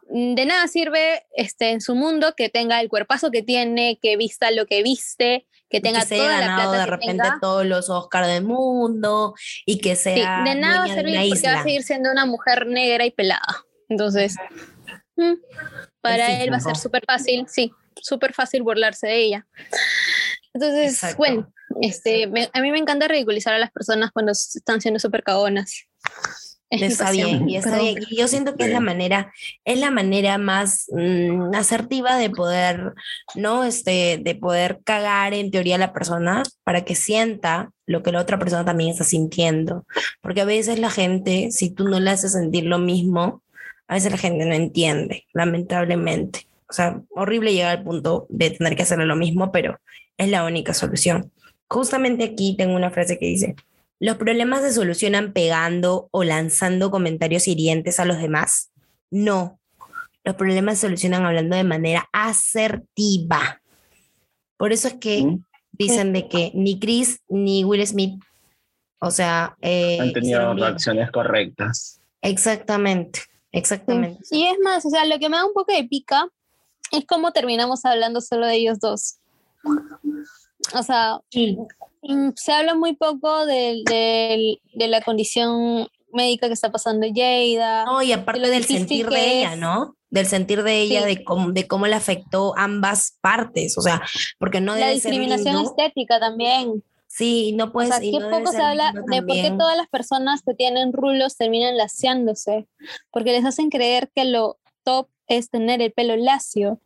de nada sirve este, en su mundo que tenga el cuerpazo que tiene, que vista lo que viste, que tenga que se toda haya la plata de que repente tenga. todos los Oscars del mundo y que Sí, sea de nada va a servir porque va a isla. seguir siendo una mujer negra y pelada. Entonces, mm, para sí, él va a ser súper fácil, sí, súper fácil burlarse de ella. Entonces, Exacto. bueno, este, me- a mí me encanta ridiculizar a las personas cuando están siendo súper cagonas. Está bien, y está perdón. bien. Y yo siento que es la manera, es la manera más mm, asertiva de poder, ¿no? Este, de poder cagar en teoría a la persona para que sienta lo que la otra persona también está sintiendo. Porque a veces la gente, si tú no le haces sentir lo mismo, a veces la gente no entiende, lamentablemente. O sea, horrible llegar al punto de tener que hacerle lo mismo, pero es la única solución. Justamente aquí tengo una frase que dice, ¿Los problemas se solucionan pegando o lanzando comentarios hirientes a los demás? No. Los problemas se solucionan hablando de manera asertiva. Por eso es que dicen de que ni Chris ni Will Smith, o sea, eh, Han tenido reacciones correctas. Exactamente, exactamente. Y es más, o sea, lo que me da un poco de pica es cómo terminamos hablando solo de ellos dos. O sea, Sí. mm, se habla muy poco del- del- de la condición médica que está pasando Yeida. No, y aparte lo del sentir de ella. ¿no? Del sentir de ella, Sí. de, cómo, de cómo le afectó ambas partes, o sea, porque no la debe ser discriminación estética también. Sí, no O puedes sea, y qué no poco se habla de por qué todas las personas que tienen rulos terminan laseándose. Porque les hacen creer que lo top es tener el pelo lacio.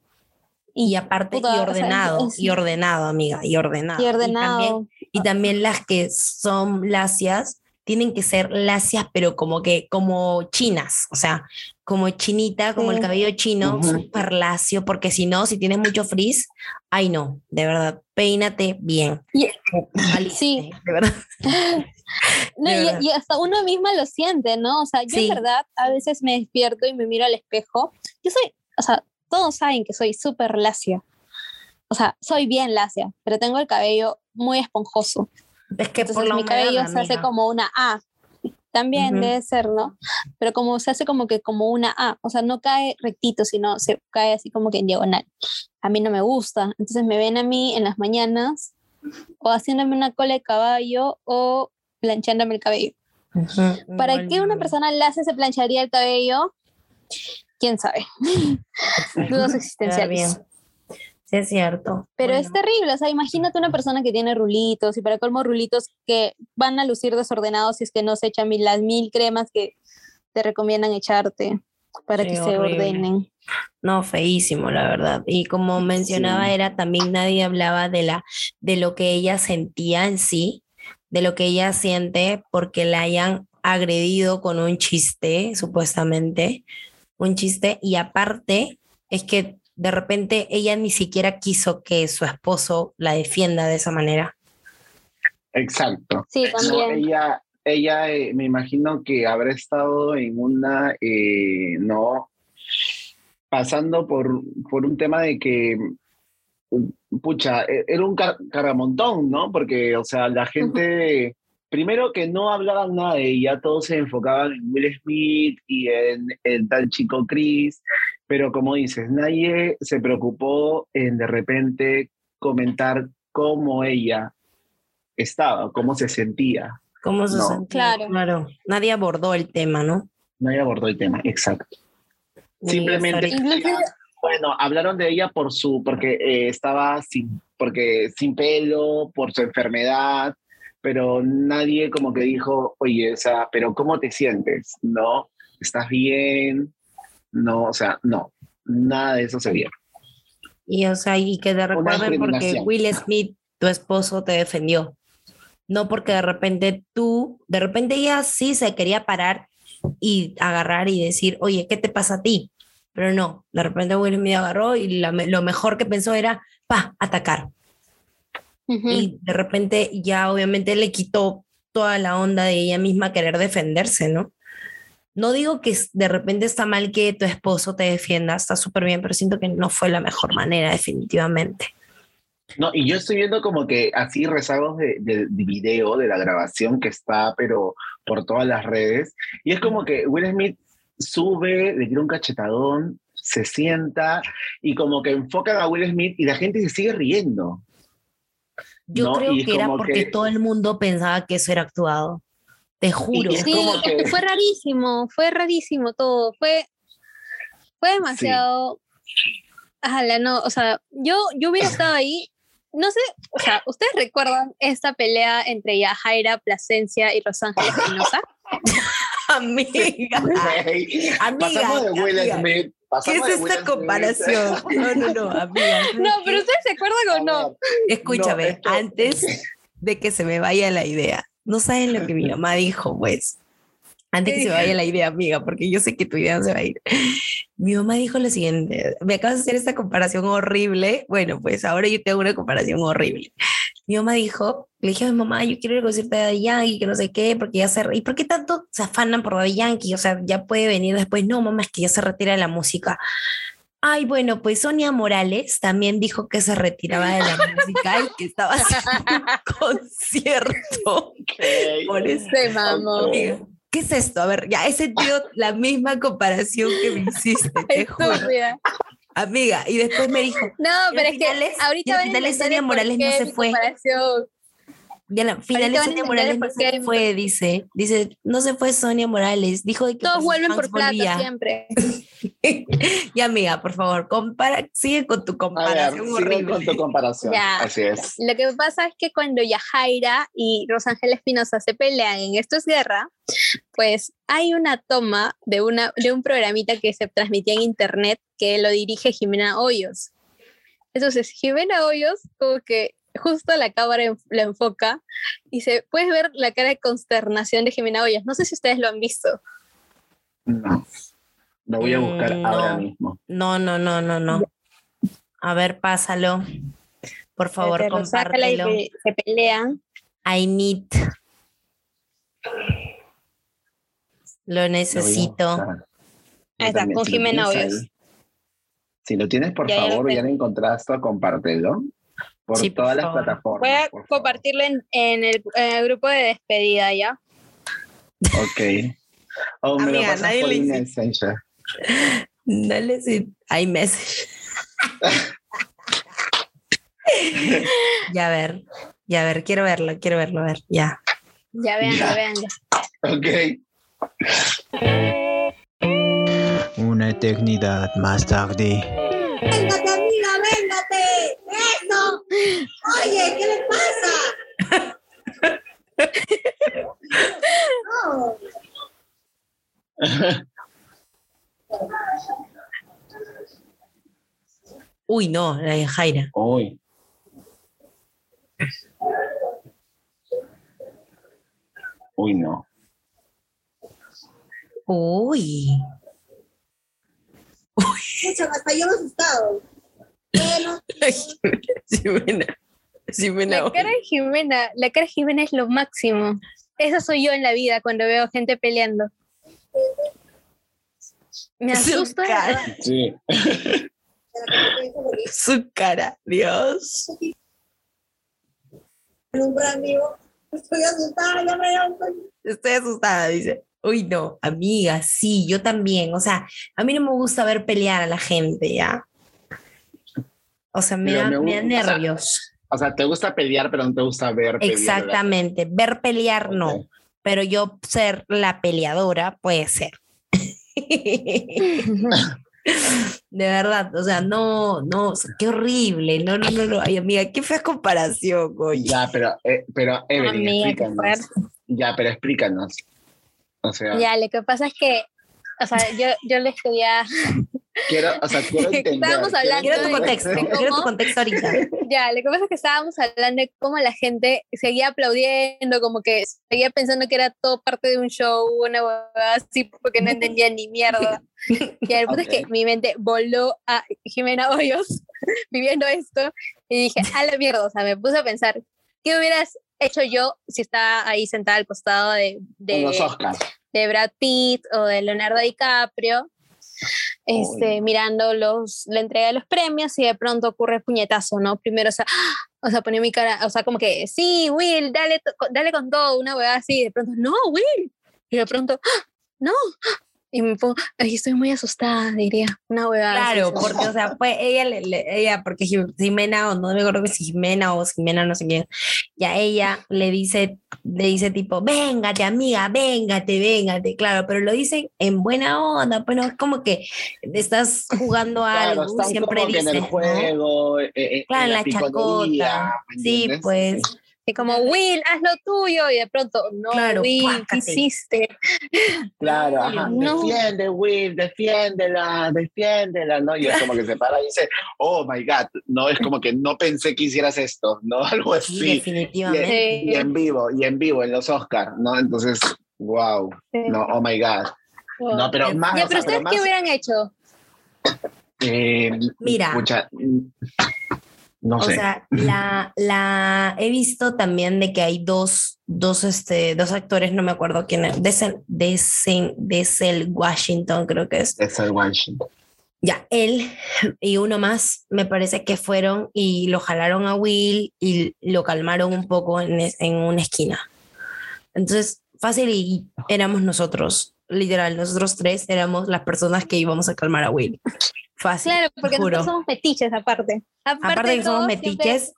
Y aparte, puta, y o sea, ordenado, y ordenado, amiga, y ordenado. Y también, ordenado. y también las que son lacias tienen que ser lacias, pero como que, como chinas, o sea, como chinita, como el cabello chino, Ujú. súper lacio, porque si no, si tienes mucho frizz, ay no, de verdad, peínate bien. Y- Sí. de verdad. No, De y, verdad. y hasta uno misma lo siente, ¿no? O sea, yo Sí. en verdad a veces me despierto y me miro al espejo. Yo soy, o sea, todos saben que soy súper lacia. O sea, soy bien lacia, pero tengo el cabello muy esponjoso. Es que por Entonces la mi humedad, cabello se hace como una A. También Ujú. debe ser, ¿no? Pero como se hace como que como una A, o sea, no cae rectito, sino se cae así como que en diagonal. A mí no me gusta. Entonces me ven a mí en las mañanas o haciéndome una cola de caballo o planchándome el cabello. Ujú, ¿Para igual qué una persona lacia se plancharía el cabello? ¿Quién sabe? Dudas existenciales. Sí, es cierto. Pero es terrible, o sea, imagínate una persona que tiene rulitos y para colmo rulitos que van a lucir desordenados si es que no se echan mil- las mil cremas que te recomiendan echarte para Sí, que se ordenen. No, feísimo, la verdad. Y como mencionaba, Sí. era también nadie hablaba de la, de lo que ella sentía en sí, de lo que ella siente porque la hayan agredido con un chiste, supuestamente, un chiste, y aparte es que de repente ella ni siquiera quiso que su esposo la defienda de esa manera. Exacto. Sí, No, también. ella, ella eh, me imagino que habrá estado en una, eh, no, pasando por, por un tema de que pucha, e- era un car- cargamontón, ¿no? Porque, o sea, la gente, primero que no hablaban nada de ella, todos se enfocaban en Will Smith y en el tal chico Chris, pero como dices, nadie se preocupó en de repente comentar cómo ella estaba, cómo se sentía. ¿Cómo se No. sentía? Claro. Claro. Nadie abordó el tema, ¿no? Nadie abordó el tema, exacto. Simplemente, bueno, hablaron de ella por su, porque eh, estaba sin, porque sin pelo, por su enfermedad, pero nadie como que dijo, oye, o sea, pero ¿cómo te sientes? ¿No? ¿Estás bien? No, o sea, no, nada de eso se vio. Y, o sea, y que te recuerden porque. Will Smith, tu esposo, te defendió. No porque de repente tú, de repente ella sí se quería parar y agarrar y decir, oye, ¿qué te pasa a ti? Pero no, de repente Will Smith agarró y la lo mejor que pensó era, pa, atacar. Y de repente ya obviamente le quitó toda la onda de ella misma querer defenderse, ¿no? No digo que de repente está mal que tu esposo te defienda, está súper bien, pero siento que no fue la mejor manera, definitivamente. No, y yo estoy viendo como que así rezagos de, de, de video, de la grabación que está, pero por todas las redes. Y es como que Will Smith sube, le tira un cachetadón, se sienta y como que enfocan a Will Smith y la gente se sigue riendo. Yo No, creo que era porque que- todo el mundo pensaba que eso era actuado. Te juro. y es Sí, que fue rarísimo, fue rarísimo todo, fue, fue demasiado, Ajala, no, o sea, yo, yo hubiera estado ahí, no sé, o sea, ¿ustedes recuerdan esta pelea entre Yajaira, Plasencia y Rosángela Espinosa? Amiga. Amiga, pasamos de Will amiga. Smith. ¿Qué es esta comparación? No, no, no, amiga. No, pero ustedes se acuerdan o no? Escúchame, No, esto- antes de que se me vaya la idea, no saben lo que mi mamá dijo, pues. Antes que se me vaya la idea, amiga, porque yo sé que tu idea no se va a ir. Mi mamá dijo lo siguiente, me acabas de hacer esta comparación horrible. Bueno, pues ahora yo tengo una comparación horrible. Mi mamá dijo, le dije a mi mamá, yo quiero ir al concierto de Daddy Yankee, que no sé qué, porque ya se... ¿Y por qué tanto se afanan por Daddy Yankee? O sea, ya puede venir después. No, mamá, es que ya se retira de la música. Ay, bueno, pues Sonia Morales también dijo que se retiraba de la música y que estaba haciendo un concierto. Ey, Por eso. Se mamó. Amiga, ¿Qué es esto? A ver, ya he sentido la misma comparación que me hiciste, te juro. Estúpida. Amiga, y después me dijo, No, pero es que y ahorita al final Sonia Morales no se fue. comparación. Y a la final Ahorita van a Sonia entender Morales no por qué- se fue, dice, dice, no se fue Sonia Morales, dijo de que Todos sus vuelven por plata volvía. siempre. y amiga, por favor, compara, sigue con tu A ver, comparación sigue con tu comparación. Ya. Así es. Lo que pasa es que cuando Yajaira y Rosángela Espinosa se pelean en Esto es Guerra, pues hay una toma de, una, de un programita que se transmitía en internet que lo dirige Jimena Hoyos. Entonces, Jimena Hoyos, como que justo la cámara en- la enfoca y se puedes ver la cara de consternación de Jimena Hoyos. No sé si ustedes lo han visto. No. Lo voy a buscar Mm, ahora no. mismo. No, no, no, no, no. A ver, pásalo. Por favor, y compártelo. se pelean. I need. Lo necesito. buscar. Ahí está, con si lo Jimena ahí. Si lo tienes, por Ya, favor, ya lo encontraste, compártelo. Por Sí, por todas las favor. plataformas. Voy a compartirlo en, en el, en el grupo de despedida ya. Ok. O me Amiga, lo nadie por le. Dale si hay message. ya a ver, ya a ver, quiero verlo, quiero verlo, a ver, ya. Ya vean, Ya. ya vean. Ok. Una eternidad más tarde. Véngate. Eso. Oye, ¿qué le pasa? No. Uy, no, la de Jaira. Uy. Uy, no. Uy. Escucha, hasta yo me he asustado. Bueno, Jimena. Jimena. La cara de Jimena, la cara de Jimena es lo máximo. Esa soy yo en la vida cuando veo gente peleando. Me Su asusta. de cara. Sí. Su cara, Dios. Un gran amigo. Estoy asustada, ya me Estoy asustada, dice. Uy, no, amiga, sí, yo también. O sea, a mí no me gusta ver pelear a la gente, ¿ya? O sea, me, da, me me da gusta- o sea, nervios. O sea, te gusta pelear, pero no te gusta ver pelear. Exactamente. Ver pelear, no. Pero yo ser la peleadora puede ser. De verdad, o sea, no, no, o sea, qué horrible. No, no, no, no. Ay, amiga, qué fea comparación, oye. Ya, pero, eh, pero Evelyn, Amiga, explícanos. Ya, pero explícanos. O sea, Ya, lo que pasa es que, o sea, yo, yo les quería, quiero, o sea, quiero entender. Estábamos hablando Quiero tu contexto, de quiero tu cómo- contexto ahorita. ya, lo que pasa es que estábamos hablando de cómo la gente seguía aplaudiendo, como que seguía pensando que era todo parte de un show, una huevada así, porque no entendía ni mierda. Y el punto es que mi mente voló a Jimena Hoyos viviendo esto y dije, a la mierda, o sea, me puse a pensar, ¿qué hubieras hecho yo si estaba ahí sentada al costado de, de, los Oscars. de Brad Pitt o de Leonardo DiCaprio, este, mirando los, la entrega de los premios y de pronto ocurre el puñetazo, ¿no? Primero, o sea, o sea, ponía mi cara, o sea, como que, sí, Will, dale, dale con todo, una hueá así, y de pronto, no, Will, y de pronto, no, y me pongo, ay, estoy muy asustada, diría, una hueá. Claro, porque, o sea, fue ella, le- le- ella, porque Jim- Jimena, o no me acuerdo si Jimena o Jimena, no sé quién, ya ella le dice, le dice tipo, véngate, amiga, véngate, véngate, claro, pero lo dicen en buena onda, pero es como que estás jugando a Claro, algo, están siempre como que dices, en el ¿no? juego, eh, eh, Claro, en la, la chacota. ¿me Sí, pues. Y como, Will, haz lo tuyo, y de pronto, no, Claro, Will, ¿qué hiciste? Claro, ajá, no. defiende, Will, defiéndela, defiéndela, ¿no? Y es como que se para y dice, oh my God, no, es como que no pensé que hicieras esto, ¿no? Algo Sí, así. Definitivamente. y en vivo, y en vivo, en los Oscars, ¿no? Entonces, wow, no, oh my God. No, pero más, Ya, o pero sea, pero ustedes, más, ¿qué hubieran hecho? eh, Mira. escucha, no O sé. sea, la, la he visto también de que hay dos, dos, este, dos actores, no me acuerdo quién es, Denzel, Denzel, Denzel Washington creo que es. es el Washington. Ya, él y uno más me parece que fueron y lo jalaron a Will y lo calmaron un poco en, en una esquina. Entonces, fácil y éramos nosotros, literal, nosotros tres éramos las personas que íbamos a calmar a Will. Fácil. Claro, porque juro. nosotros somos metiches aparte. Aparte de que somos siempre- metiches,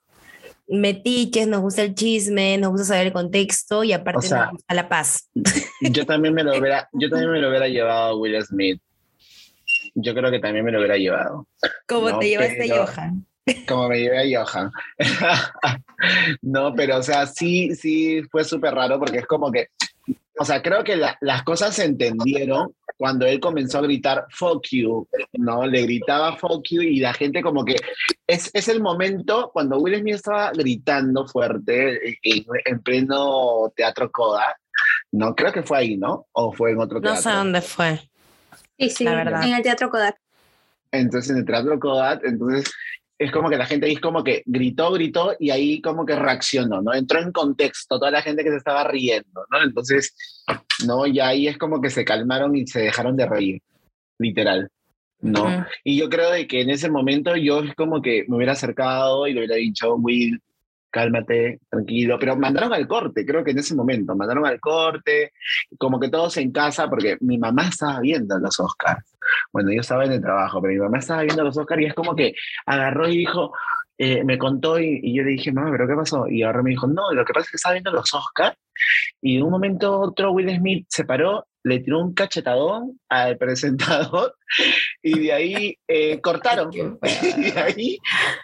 metiches, nos gusta el chisme, nos gusta saber el contexto y aparte O sea, nos gusta la paz. Yo también me lo hubiera, yo también me lo hubiera llevado a Will Smith. Yo creo que también me lo hubiera llevado. ¿Cómo No, te llevaste, pero- Johan? Como me llevé a Johan. no, pero o sea, sí, sí fue súper raro porque es como que, o sea, creo que la- las cosas se entendieron cuando él comenzó a gritar fuck you, ¿no? Le gritaba fuck you y la gente como que es, es el momento cuando Will Smith estaba gritando fuerte en, en pleno teatro Coda, ¿no? Creo que fue ahí, ¿no? O fue en otro No teatro. sé dónde fue. Sí, sí, La verdad. en el Teatro Kodak. Entonces en el Teatro Kodak, entonces es como que la gente es como que gritó, gritó y ahí como que reaccionó, ¿no? Entró en contexto toda la gente que se estaba riendo, ¿no? Entonces, ¿no? Y ahí es como que se calmaron y se dejaron de reír, literal, ¿no? Y yo creo de que en ese momento yo es como que me hubiera acercado y le hubiera dicho, Will, cálmate, tranquilo, pero mandaron al corte, creo que en ese momento, mandaron al corte, como que todos en casa, porque mi mamá estaba viendo los Oscars. Bueno, yo estaba en el trabajo, pero mi mamá estaba viendo los Oscars y es como que agarró y dijo, eh, me contó y, y yo le dije, mamá, ¿pero qué pasó? Y ahora me dijo, no, lo que pasa es que estaba viendo los Oscars y de un momento otro Will Smith se paró, le tiró un cachetadón al presentador y de ahí eh, cortaron. y de ahí,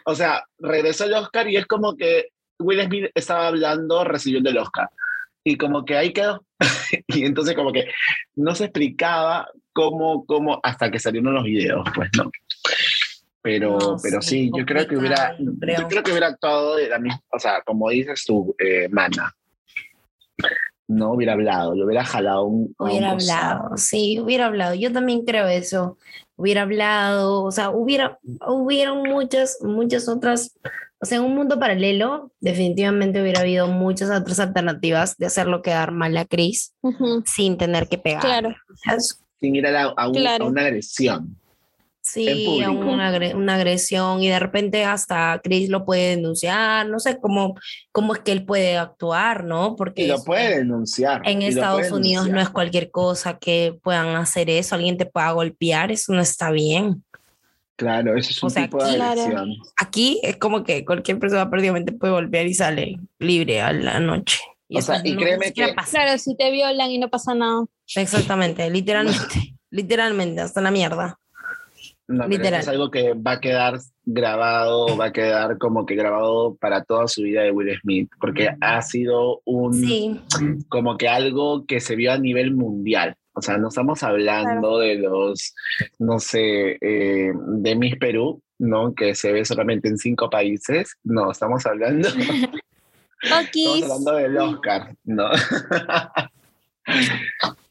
o sea, regresó el Oscar y es como que Will Smith estaba hablando recibiendo el Oscar. Y como que ahí quedó. y entonces como que no se explicaba cómo, cómo, hasta que salieron los videos, pues, ¿no? Pero, No, pero sí, sí, yo creo que hubiera, creo. yo creo que hubiera actuado de la misma, o sea, como dices tú, eh, Mana. No hubiera hablado, lo hubiera jalado un, un Hubiera costado. hablado, sí, hubiera hablado. Yo también creo eso. Hubiera hablado, o sea, hubiera, hubieron muchas, muchas otras, o sea, en un mundo paralelo, definitivamente hubiera habido muchas otras alternativas de hacerlo quedar mal a Chris sin tener que pegar. Claro. Sin ir a, la- a un- Claro. a una agresión. Sí, público. una, agre- una agresión y de repente hasta Chris lo puede denunciar, no sé cómo, cómo es que él puede actuar, ¿no? Porque Y lo puede denunciar. en Estados Unidos no es cualquier cosa que puedan hacer eso, alguien te pueda golpear, eso no está bien. Claro, eso es O un sea, tipo de claro. agresión. Aquí es como que cualquier persona prácticamente puede golpear y sale libre a la noche. Y O sea, y no- créeme que- pasa. Claro, si te violan y no pasa nada. Exactamente, literalmente, literalmente, hasta la mierda. No, Literal. es algo que va a quedar grabado, va a quedar como que grabado para toda su vida de Will Smith, porque ha sido un Sí, como que algo que se vio a nivel mundial. O sea, no estamos hablando de los, no sé, eh, de Miss Perú, ¿no? Que se ve solamente en cinco países. No, estamos hablando, estamos hablando del Oscar, ¿no?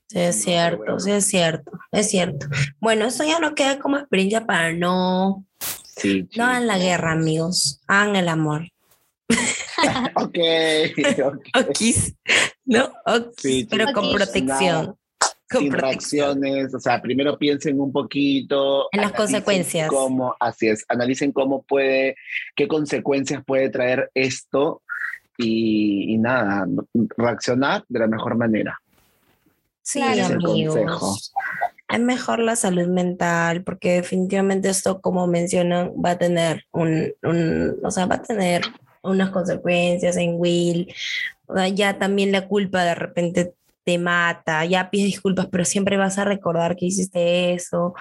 sí, es cierto, bueno. sí, es cierto, es cierto. Bueno, eso ya no queda como experiencia para no, Sí, no hagan la guerra, amigos, hagan el amor. Ok, ok. Okis, ¿no? Okis, Sí, pero con Okis. protección. Sin reacciones, o sea, primero piensen un poquito. En las consecuencias. Cómo, así es, analicen cómo puede, qué consecuencias puede traer esto y, y nada, reaccionar de la mejor manera. Sí. Es amigos. Es mejor la salud mental porque definitivamente esto, como mencionan, va a tener un, un- o sea, va a tener unas consecuencias en Will. O sea, ya también la culpa de repente te mata, ya pides disculpas, pero siempre vas a recordar que hiciste eso,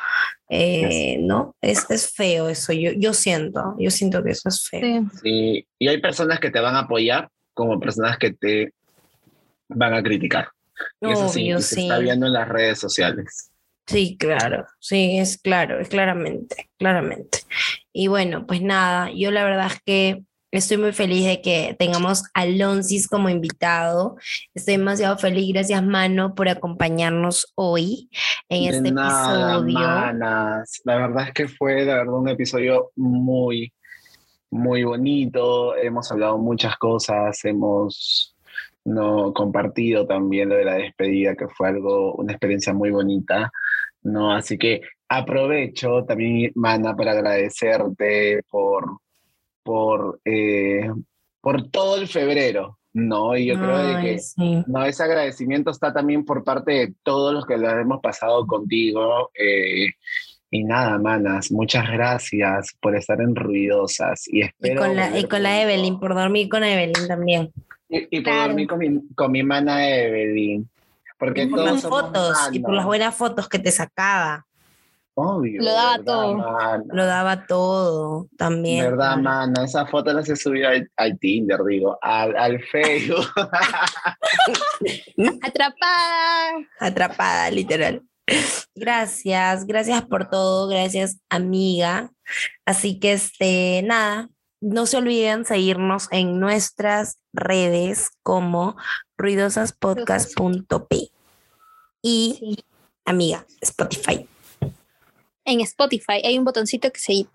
eh, ¿no? Es, es feo eso, yo, yo siento, yo siento que eso es feo. Sí. Sí, y hay personas que te van a apoyar como personas que te van a criticar. Y eso sí, Obvio, y se sí. está viendo en las redes sociales. Sí, claro, sí, es claro, es claramente, claramente. Y bueno, pues nada, yo la verdad es que estoy muy feliz de que tengamos a Lonsis como invitado. Estoy demasiado feliz, gracias Mano por acompañarnos hoy en De este nada, episodio. manas. La verdad es que fue, la verdad, un episodio muy, muy bonito. Hemos hablado muchas cosas, hemos no compartido también lo de la despedida, que fue algo, una experiencia muy bonita. No, así que aprovecho también, Mana, para agradecerte por, por, eh, por todo el febrero, ¿no? Y yo creo de Ay, que sí. no, ese agradecimiento está también por parte de todos los que lo hemos pasado contigo. eh, y nada, manas, muchas gracias por estar en Ruidosas. Y Y espero. con la, y con la. Evelyn, por dormir con Evelyn también. Y, y por Claro. dormir con mi, con mi mana Evelyn. Porque Y por todos las somos fotos, y por las buenas fotos que te sacaba. Obvio. Lo daba ¿verdad, todo. mana? Lo daba todo también. ¿Verdad, mana? Esa foto las he subido al, al Tinder, digo, al, al Facebook. Atrapada. atrapada, literal. Gracias, gracias por todo, gracias amiga. Así que este, nada, no se olviden seguirnos en nuestras redes como ruidosaspodcast.p y Sí. amiga, Spotify. En Spotify hay un botoncito que, se,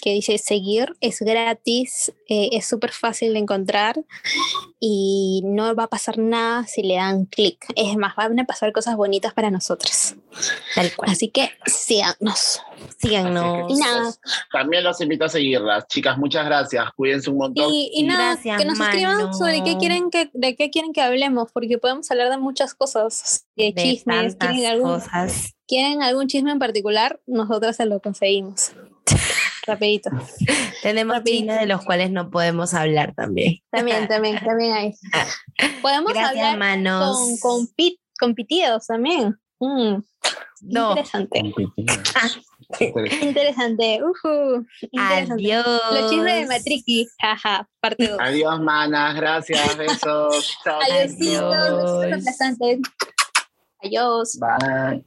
que dice seguir, es gratis, eh, es súper fácil de encontrar y no va a pasar nada si le dan clic. Es más, van a pasar cosas bonitas para nosotros. Tal cual. Así que síganos. Síganos. Y nada, También los invito a seguirlas. Chicas, muchas gracias. Cuídense un montón. y, y nada, Gracias, que nos escriban Manu. sobre qué quieren que, de qué quieren que hablemos, porque podemos hablar de muchas cosas, de, de chismes, quieren algún, cosas. Quieren algún chisme en particular, nosotros se lo conseguimos. Rapidito. Tenemos Rapidito. chismes de los cuales no podemos hablar también. También, también, también hay. Podemos Gracias, hablar manos. con, con, pit- con pitidos también. Mm, No. Interesante. Interesante. Interesante. ujú, interesante. Adiós. Los chismes de Matriki. Jaja, parte 2. Adiós, manas. Gracias. Besos. Chao. Adiósitos. Adiós. aplastantes. Adiós. Bye.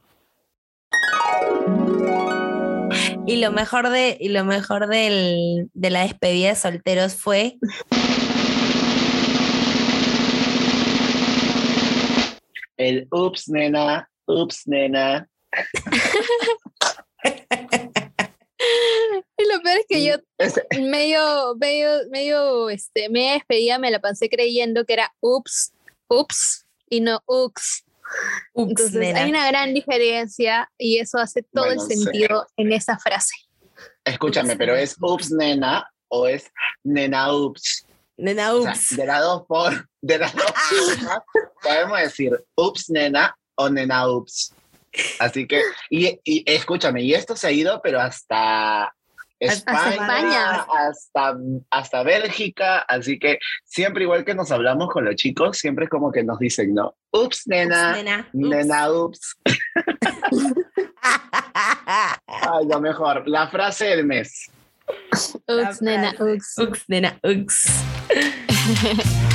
Y lo mejor de, y lo mejor del, de la despedida de solteros fue El ups, nena. Ups, nena. Y lo peor es que yo medio, medio, medio, este, media despedida me la pasé creyendo que era ups, ups y no ux. Ups, Entonces nena. hay una gran diferencia y eso hace todo Bueno, el sí. sentido en esa frase. Escúchame, pero es ups nena o es nena ups. Nena, O sea, ups. de las dos por, de las dos formas, podemos decir ups nena o nena ups. Así que, y, y escúchame, y esto se ha ido, pero hasta España, España. hasta, hasta Bélgica, así que siempre igual que nos hablamos con los chicos, siempre es como que nos dicen, ¿no? Ups, nena, Ups, nena. ups. nena, ups. Ay, lo mejor, la frase del mes. Ups, nena, ups. Ups, nena, ups.